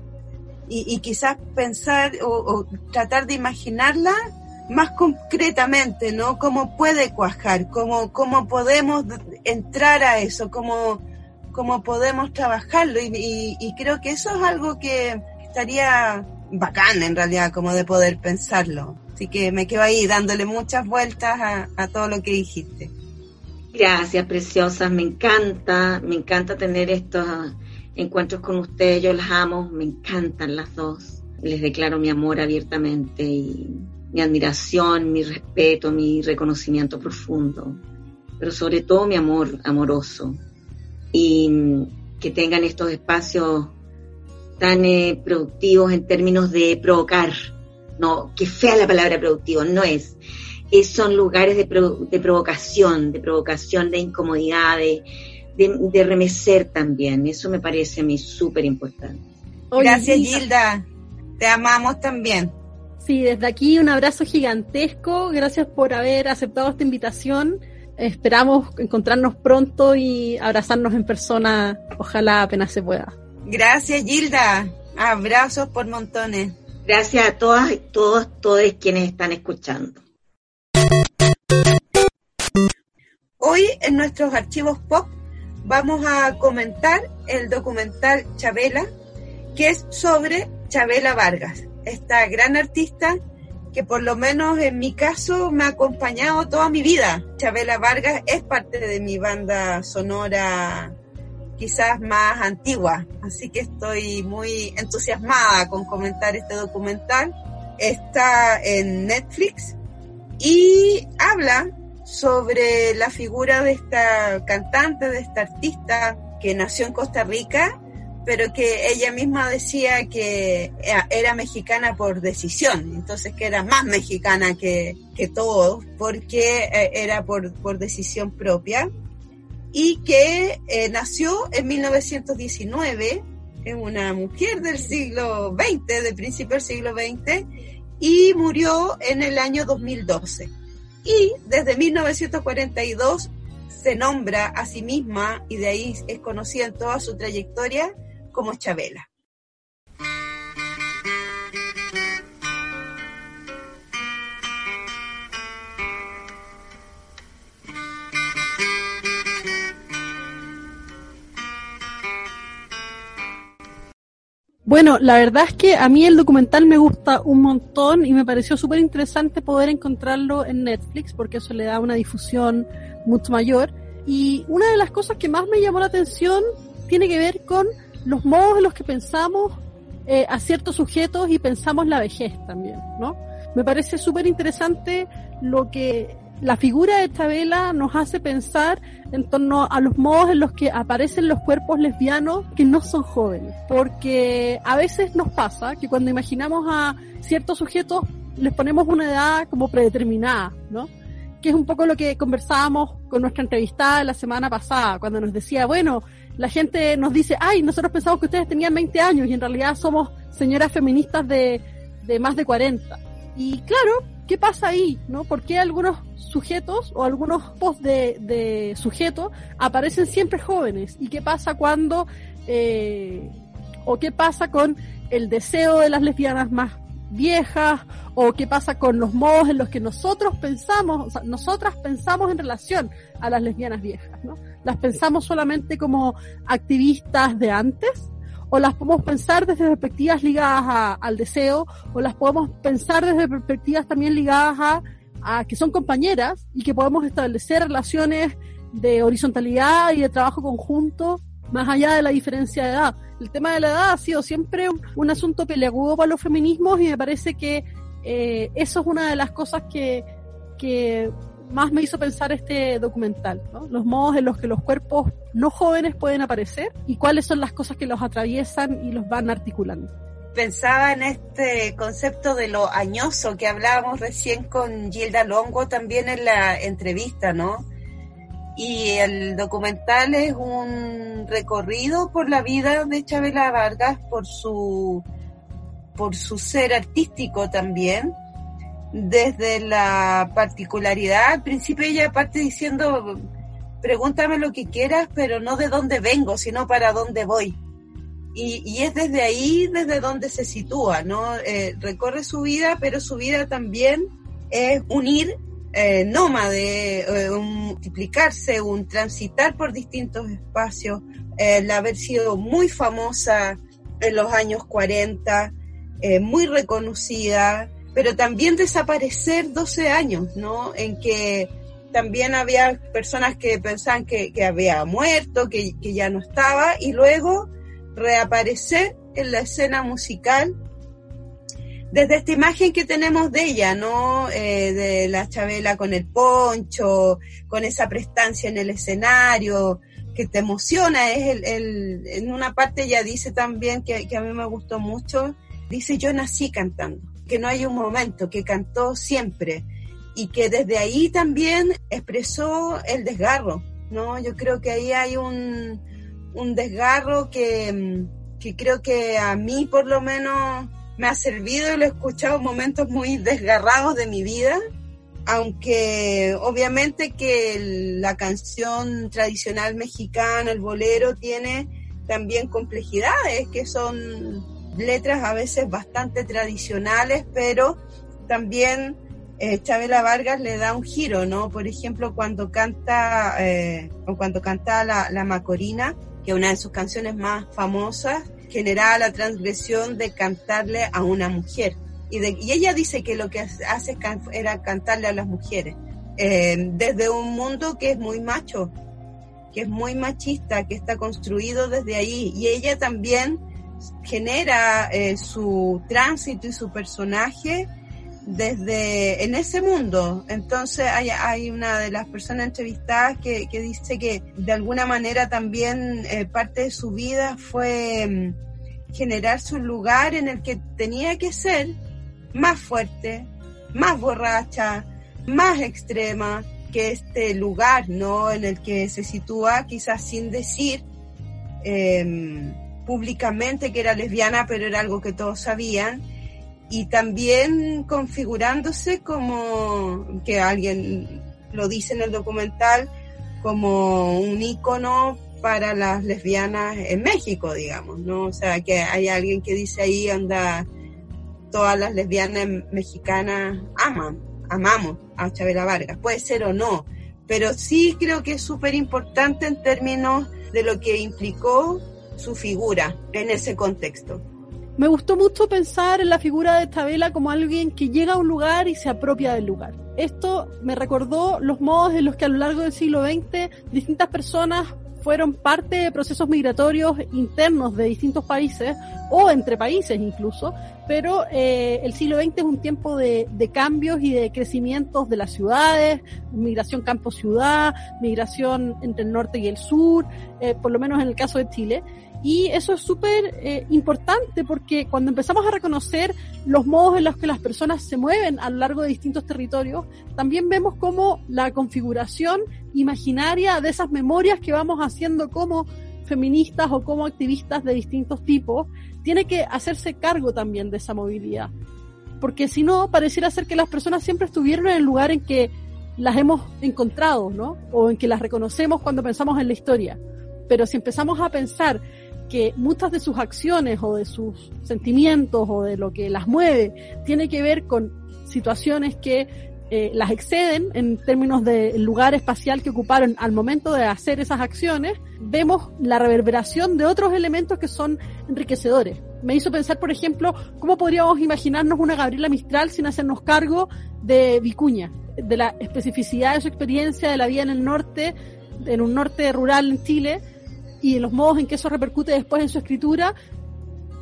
Speaker 3: Y, y quizás pensar o, o, tratar de imaginarla más concretamente, ¿no? Cómo puede cuajar, cómo, cómo podemos entrar a eso, cómo, cómo podemos trabajarlo. Y, creo que eso es algo que estaría bacán en realidad como de poder pensarlo. Así que me quedo ahí dándole muchas vueltas a, a todo lo que dijiste.
Speaker 5: Gracias, preciosas. Me encanta, me encanta tener estos encuentros con ustedes. Yo las amo, me encantan las dos. Les declaro mi amor abiertamente y mi admiración, mi respeto, mi reconocimiento profundo. Pero sobre todo mi amor amoroso. Y que tengan estos espacios tan eh, productivos en términos de provocar. No, que fea la palabra productivo, no es. es son lugares de, de, provocación, de provocación, de incomodidad, de, de, remecer también. Eso me parece a mí súper importante.
Speaker 3: Gracias, Gilda. Te amamos también.
Speaker 2: Sí, desde aquí un abrazo gigantesco. Gracias por haber aceptado esta invitación. Esperamos encontrarnos pronto y abrazarnos en persona, ojalá apenas se pueda.
Speaker 3: Gracias, Gilda. Abrazos por montones.
Speaker 5: Gracias a todas, todos, todos quienes están escuchando.
Speaker 3: Hoy en nuestros archivos pop vamos a comentar el documental Chabela, que es sobre Chabela Vargas, esta gran artista que por lo menos en mi caso me ha acompañado toda mi vida. Chabela Vargas es parte de mi banda sonora quizás más antigua. Así que estoy muy entusiasmada con comentar este documental. Está en Netflix y habla sobre la figura de esta cantante, de esta artista que nació en Costa Rica, pero que ella misma decía que era mexicana por decisión, entonces que era más mexicana que, que todos, porque eh, era por, por decisión propia, y que eh, nació en 1919, es una mujer del siglo XX, del principio del siglo XX, y murió en el año 2012 y desde 1942 se nombra a sí misma y de ahí es conocida en toda su trayectoria como Chabela.
Speaker 2: Bueno, la verdad es que a mí el documental me gusta un montón y me pareció súper interesante poder encontrarlo en Netflix porque eso le da una difusión mucho mayor. Y una de las cosas que más me llamó la atención tiene que ver con los modos en los que pensamos eh, a ciertos sujetos y pensamos la vejez también, ¿no? Me parece súper interesante lo que la figura de Chabela nos hace pensar en torno a los modos en los que aparecen los cuerpos lesbianos que no son jóvenes. Porque a veces nos pasa que cuando imaginamos a ciertos sujetos les ponemos una edad como predeterminada, ¿no? Que es un poco lo que conversábamos con nuestra entrevistada la semana pasada, cuando nos decía, bueno, la gente nos dice, ay, nosotros pensamos que ustedes tenían 20 años y en realidad somos señoras feministas de, de más de 40. Y claro, ¿qué pasa ahí? ¿No? ¿Por qué algunos sujetos o algunos posts de, de sujetos aparecen siempre jóvenes? ¿Y qué pasa cuando, eh, o qué pasa con el deseo de las lesbianas más viejas, o qué pasa con los modos en los que nosotros pensamos, o sea, nosotras pensamos en relación a las lesbianas viejas, ¿no? Las pensamos solamente como activistas de antes, o las podemos pensar desde perspectivas ligadas al deseo, o las podemos pensar desde perspectivas también ligadas a, que son compañeras y que podemos establecer relaciones de horizontalidad y de trabajo conjunto más allá de la diferencia de edad. El tema de la edad ha sido siempre un, asunto peleagudo para los feminismos y me parece que eh, eso es una de las cosas que, que más me hizo pensar este documental, ¿no? los modos en los que los cuerpos no jóvenes pueden aparecer y cuáles son las cosas que los atraviesan y los van articulando.
Speaker 3: Pensaba en este concepto de lo añoso que hablábamos recién con Gilda Longo también en la entrevista, ¿no? Y el documental es un recorrido por la vida de Chabela Vargas, por su, por su ser artístico también, desde la particularidad. Al principio ella parte diciendo, pregúntame lo que quieras, pero no de dónde vengo, sino para dónde voy. Y, es desde ahí, desde donde se sitúa, ¿no? Eh, recorre su vida, pero su vida también es unir eh, nómade, eh, multiplicarse, un transitar por distintos espacios, el haber sido muy famosa en los años 40, muy reconocida, pero también desaparecer 12 años, ¿no? En que también había personas que pensaban que, había muerto, que, ya no estaba, y luego reaparecer en la escena musical desde esta imagen que tenemos de ella, ¿no? Eh, de la Chabela con el poncho, con esa prestancia en el escenario, que te emociona. Es el, en una parte ella dice también que, que a mí me gustó mucho, dice yo nací cantando que no hay un momento, que cantó siempre y que desde ahí también expresó el desgarro, ¿no? Yo creo que ahí hay un, un desgarro que, que creo que a mí por lo menos me ha servido y lo he escuchado en momentos muy desgarrados de mi vida, aunque obviamente que la canción tradicional mexicana, el bolero, tiene también complejidades que son letras a veces bastante tradicionales, pero también eh, Chabela Vargas le da un giro, ¿no? Por ejemplo, cuando canta, eh, o cuando canta la, la, Macorina, que es una de sus canciones más famosas, genera la transgresión de cantarle a una mujer. Y ella dice que lo que hace era cantarle a las mujeres, eh, desde un mundo que es muy macho, que es muy machista, que está construido desde ahí. Y ella también genera eh, su tránsito y su personaje desde en ese mundo. Entonces hay, una de las personas entrevistadas que, que dice que de alguna manera también eh, parte de su vida fue mm, generar su lugar en el que tenía que ser más fuerte, más borracha, más extrema que este lugar, ¿no? En el que se sitúa, quizás sin decir eh, públicamente que era lesbiana, pero era algo que todos sabían y también configurándose como que alguien lo dice en el documental como un ícono para las lesbianas en México, digamos, ¿no? O sea, que hay alguien que dice ahí, anda, todas las lesbianas mexicanas aman, amamos a Chabela Vargas, puede ser o no, pero sí creo que es súper importante en términos de lo que implicó su figura en ese contexto.
Speaker 2: Me gustó mucho pensar en la figura de Estabela como alguien que llega a un lugar y se apropia del lugar. Esto me recordó los modos en los que a lo largo del siglo XX distintas personas fueron parte de procesos migratorios internos de distintos países o entre países incluso, pero eh, el siglo XX es un tiempo de, de, cambios y de crecimientos de las ciudades, migración campo-ciudad, migración entre el norte y el sur, eh, por lo menos en el caso de Chile. Y eso es súper eh, importante porque cuando empezamos a reconocer los modos en los que las personas se mueven a lo largo de distintos territorios, también vemos cómo la configuración imaginaria de esas memorias que vamos haciendo como feministas o como activistas de distintos tipos, tiene que hacerse cargo también de esa movilidad. Porque si no, pareciera ser que las personas siempre estuvieron en el lugar en que las hemos encontrado, ¿no? O en que las reconocemos cuando pensamos en la historia. Pero si empezamos a pensar que muchas de sus acciones o de sus sentimientos o de lo que las mueve tiene que ver con situaciones que eh, las exceden en términos del lugar espacial que ocuparon al momento de hacer esas acciones, vemos la reverberación de otros elementos que son enriquecedores. Me hizo pensar, por ejemplo, cómo podríamos imaginarnos una Gabriela Mistral sin hacernos cargo de Vicuña, de la especificidad de su experiencia de la vida en el norte, en un norte rural en Chile, y en los modos en que eso repercute después en su escritura,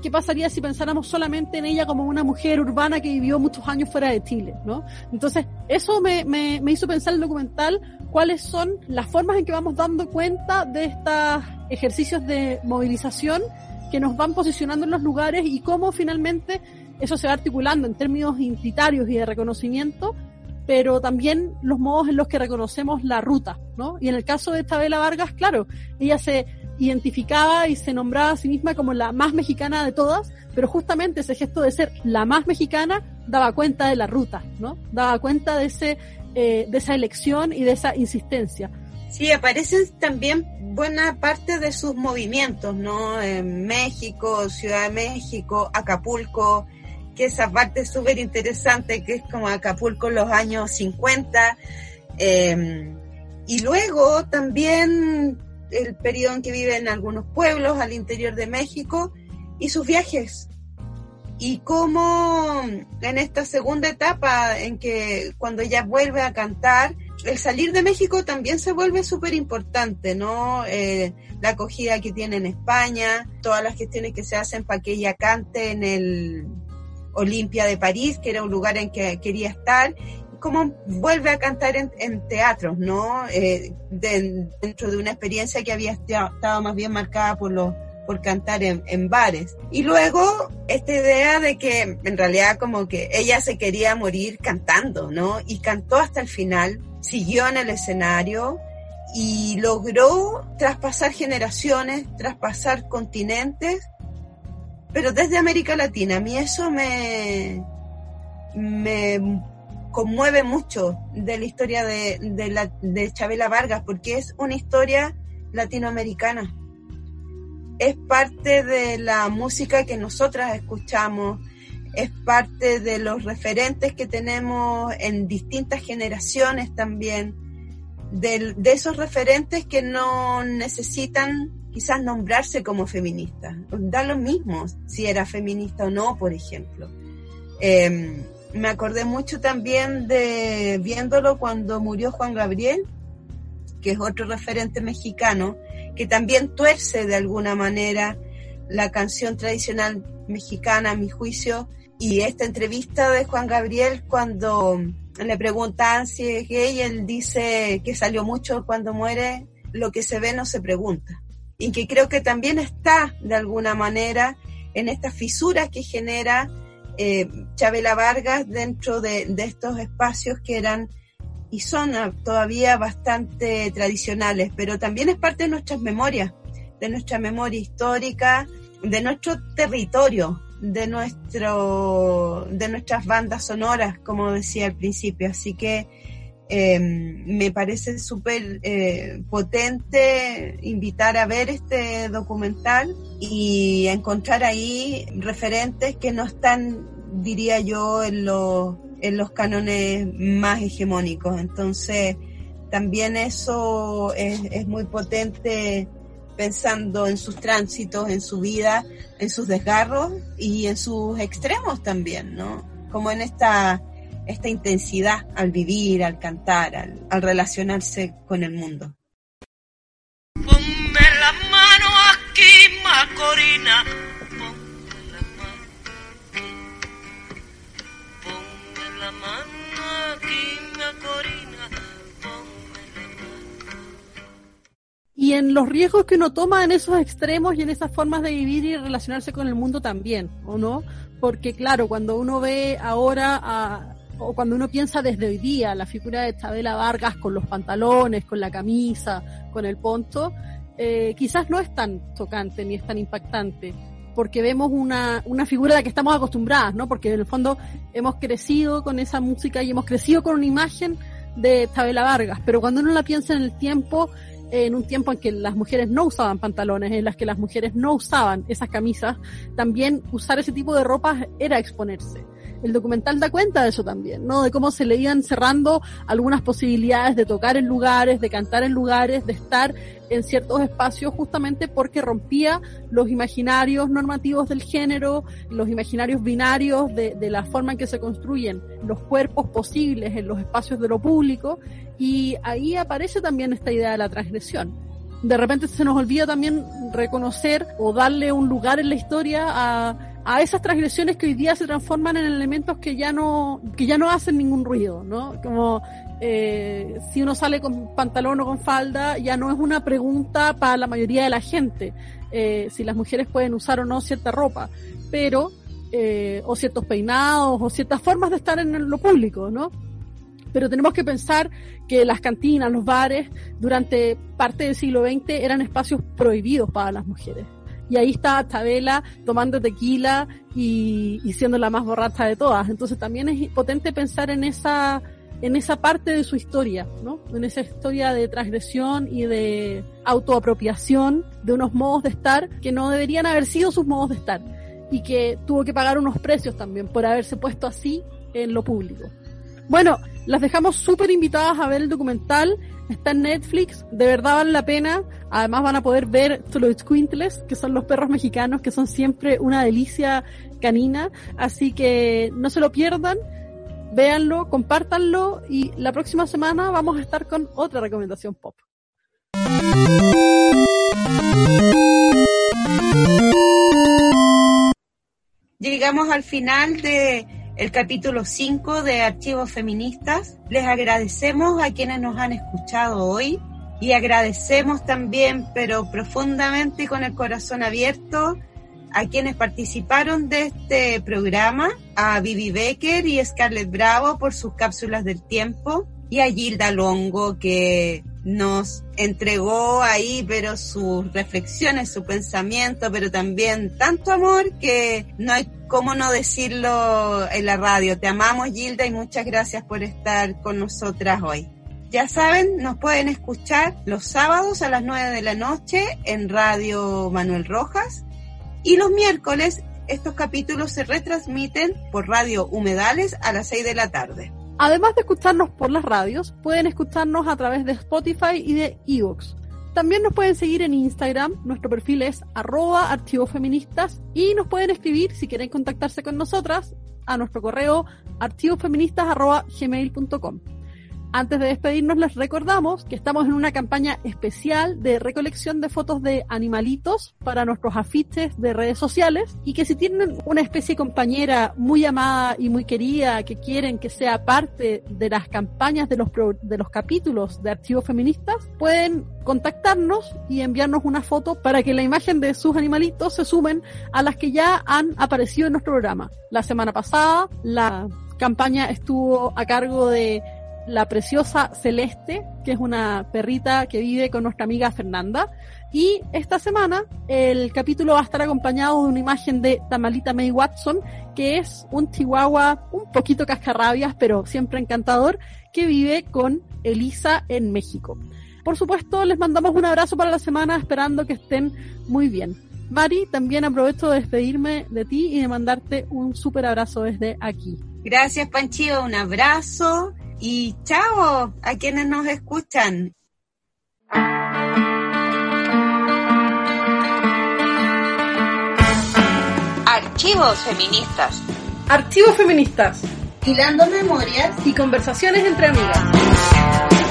Speaker 2: ¿qué pasaría si pensáramos solamente en ella como una mujer urbana que vivió muchos años fuera de Chile? ¿no? Entonces, eso me, me, me hizo pensar el documental cuáles son las formas en que vamos dando cuenta de estos ejercicios de movilización que nos van posicionando en los lugares y cómo finalmente eso se va articulando en términos identitarios y de reconocimiento, pero también los modos en los que reconocemos la ruta, ¿no? Y en el caso de Isabela Vargas, claro, ella se identificaba y se nombraba a sí misma como la más mexicana de todas, pero justamente ese gesto de ser la más mexicana daba cuenta de la ruta, ¿no? Daba cuenta de ese, eh, de esa elección y de esa insistencia.
Speaker 3: Sí, aparecen también buena parte de sus movimientos, ¿no? En México, Ciudad de México, Acapulco, que esa parte es súper interesante, que es como Acapulco en los años 50. Eh, y luego también el periodo en que vive en algunos pueblos al interior de México y sus viajes. Y cómo en esta segunda etapa en que cuando ella vuelve a cantar, el salir de México también se vuelve súper importante, ¿no? Eh, la acogida que tiene en España, todas las gestiones que se hacen para que ella cante en el Olimpia de París, que era un lugar en que quería estar, cómo vuelve a cantar en, teatros, ¿no? Eh, de, dentro de una experiencia que había estado más bien marcada por los por cantar en, en, bares. Y luego esta idea de que en realidad como que ella se quería morir cantando, ¿no? Y cantó hasta el final, siguió en el escenario y logró traspasar generaciones, traspasar continentes, pero desde América Latina. A mí eso me, me conmueve mucho de la historia de, de, la, de Chabela Vargas, porque es una historia latinoamericana. Es parte de la música que nosotras escuchamos, es parte de los referentes que tenemos en distintas generaciones también, de, de esos referentes que no necesitan quizás nombrarse como feministas. Da lo mismo si era feminista o no, por ejemplo. Eh, me acordé mucho también de viéndolo cuando murió Juan Gabriel que es otro referente mexicano, que también tuerce de alguna manera la canción tradicional mexicana, a mi juicio, y esta entrevista de Juan Gabriel cuando le preguntan si es gay, él dice que salió mucho cuando muere, lo que se ve no se pregunta. Y que creo que también está de alguna manera en estas fisuras que genera eh, Chabela Vargas dentro de, estos espacios que eran y son todavía bastante tradicionales, pero también es parte de nuestras memorias, de nuestra memoria histórica, de nuestro territorio, de nuestro, de nuestras bandas sonoras, como decía al principio. Así que em, me parece súper eh, potente invitar a ver este documental y encontrar ahí referentes que no están, diría yo, en los, en los cánones más hegemónicos. Entonces, también eso es, es muy potente pensando en sus tránsitos, en su vida, en sus desgarros y en sus extremos también, ¿no? Como en esta, esta intensidad al vivir, al cantar, al, relacionarse con el mundo.
Speaker 6: Ponme la mano aquí, Macorina. Ponme la mano aquí. Ponme la mano aquí, Macorina.
Speaker 2: y en los riesgos que uno toma en esos extremos y en esas formas de vivir y relacionarse con el mundo también, ¿o no? Porque claro, cuando uno ve ahora a, o cuando uno piensa desde hoy día la figura de Chabela Vargas con los pantalones, con la camisa, con el ponto, eh, quizás no es tan tocante ni es tan impactante, porque vemos una, una figura a la que estamos acostumbradas, ¿no? Porque en el fondo hemos crecido con esa música y hemos crecido con una imagen de Chabela Vargas, pero cuando uno la piensa en el tiempo, en un tiempo en que las mujeres no usaban pantalones, en las que las mujeres no usaban esas camisas, también usar ese tipo de ropas era exponerse el documental da cuenta de eso también, ¿no? De cómo se le iban cerrando algunas posibilidades de tocar en lugares, de cantar en lugares, de estar en ciertos espacios justamente porque rompía los imaginarios normativos del género, los imaginarios binarios de, de la forma en que se construyen los cuerpos posibles en los espacios de lo público y ahí aparece también esta idea de la transgresión de repente se nos olvida también reconocer o darle un lugar en la historia a, a esas transgresiones que hoy día se transforman en elementos que ya no, que ya no hacen ningún ruido, ¿no? Como eh, si uno sale con pantalón o con falda, ya no es una pregunta para la mayoría de la gente, eh, si las mujeres pueden usar o no cierta ropa, pero, eh, o ciertos peinados, o ciertas formas de estar en lo público, ¿no? Pero tenemos que pensar que las cantinas, los bares, durante parte del siglo XX eran espacios prohibidos para las mujeres y ahí está Chabela tomando tequila y, siendo la más borracha de todas. Entonces también es potente pensar en esa en esa parte de su historia, ¿no? En esa historia de transgresión y de autoapropiación de unos modos de estar que no deberían haber sido sus modos de estar y que tuvo que pagar unos precios también por haberse puesto así en lo público. Bueno, las dejamos súper invitadas a ver el documental. Está en Netflix, de verdad vale la pena. Además van a poder ver los Quintles, que son los perros mexicanos, que son siempre una delicia canina. Así que no se lo pierdan, véanlo, compártanlo y la próxima semana vamos a estar con otra recomendación pop.
Speaker 3: Llegamos al final de el capítulo 5 de Archivos Feministas. Les agradecemos a quienes nos han escuchado hoy y agradecemos también, pero profundamente y con el corazón abierto, a quienes participaron de este programa, a Vivi Becker y Scarlett Bravo por sus cápsulas del tiempo y a Gilda Longo que nos entregó ahí, pero sus reflexiones, su pensamiento, pero también tanto amor que no hay cómo no decirlo en la radio. Te amamos, Gilda, y muchas gracias por estar con nosotras hoy. Ya saben, nos pueden escuchar los sábados a las 9 de la noche en Radio Manuel Rojas y los miércoles estos capítulos se retransmiten por Radio Humedales a las 6 de la tarde.
Speaker 2: Además de escucharnos por las radios, pueden escucharnos a través de Spotify y de Evox. También nos pueden seguir en Instagram, nuestro perfil es arroba archivofeministas y nos pueden escribir si quieren contactarse con nosotras a nuestro correo archivofeministas arroba gmail.com. Antes de despedirnos, les recordamos que estamos en una campaña especial de recolección de fotos de animalitos para nuestros afiches de redes sociales y que si tienen una especie compañera muy amada y muy querida que quieren que sea parte de las campañas de los, de los capítulos de archivos feministas, pueden contactarnos y enviarnos una foto para que la imagen de sus animalitos se sumen a las que ya han aparecido en nuestro programa. La semana pasada la campaña estuvo a cargo de la preciosa Celeste, que es una perrita que vive con nuestra amiga Fernanda. Y esta semana el capítulo va a estar acompañado de una imagen de Tamalita May Watson, que es un chihuahua un poquito cascarrabias, pero siempre encantador, que vive con Elisa en México. Por supuesto, les mandamos un abrazo para la semana, esperando que estén muy bien. Mari, también aprovecho de despedirme de ti y de mandarte un súper abrazo desde aquí.
Speaker 3: Gracias, Panchito, un abrazo y chao a quienes nos escuchan.
Speaker 5: Archivos feministas.
Speaker 2: Archivos feministas.
Speaker 3: Hilando memorias
Speaker 2: y conversaciones entre amigas.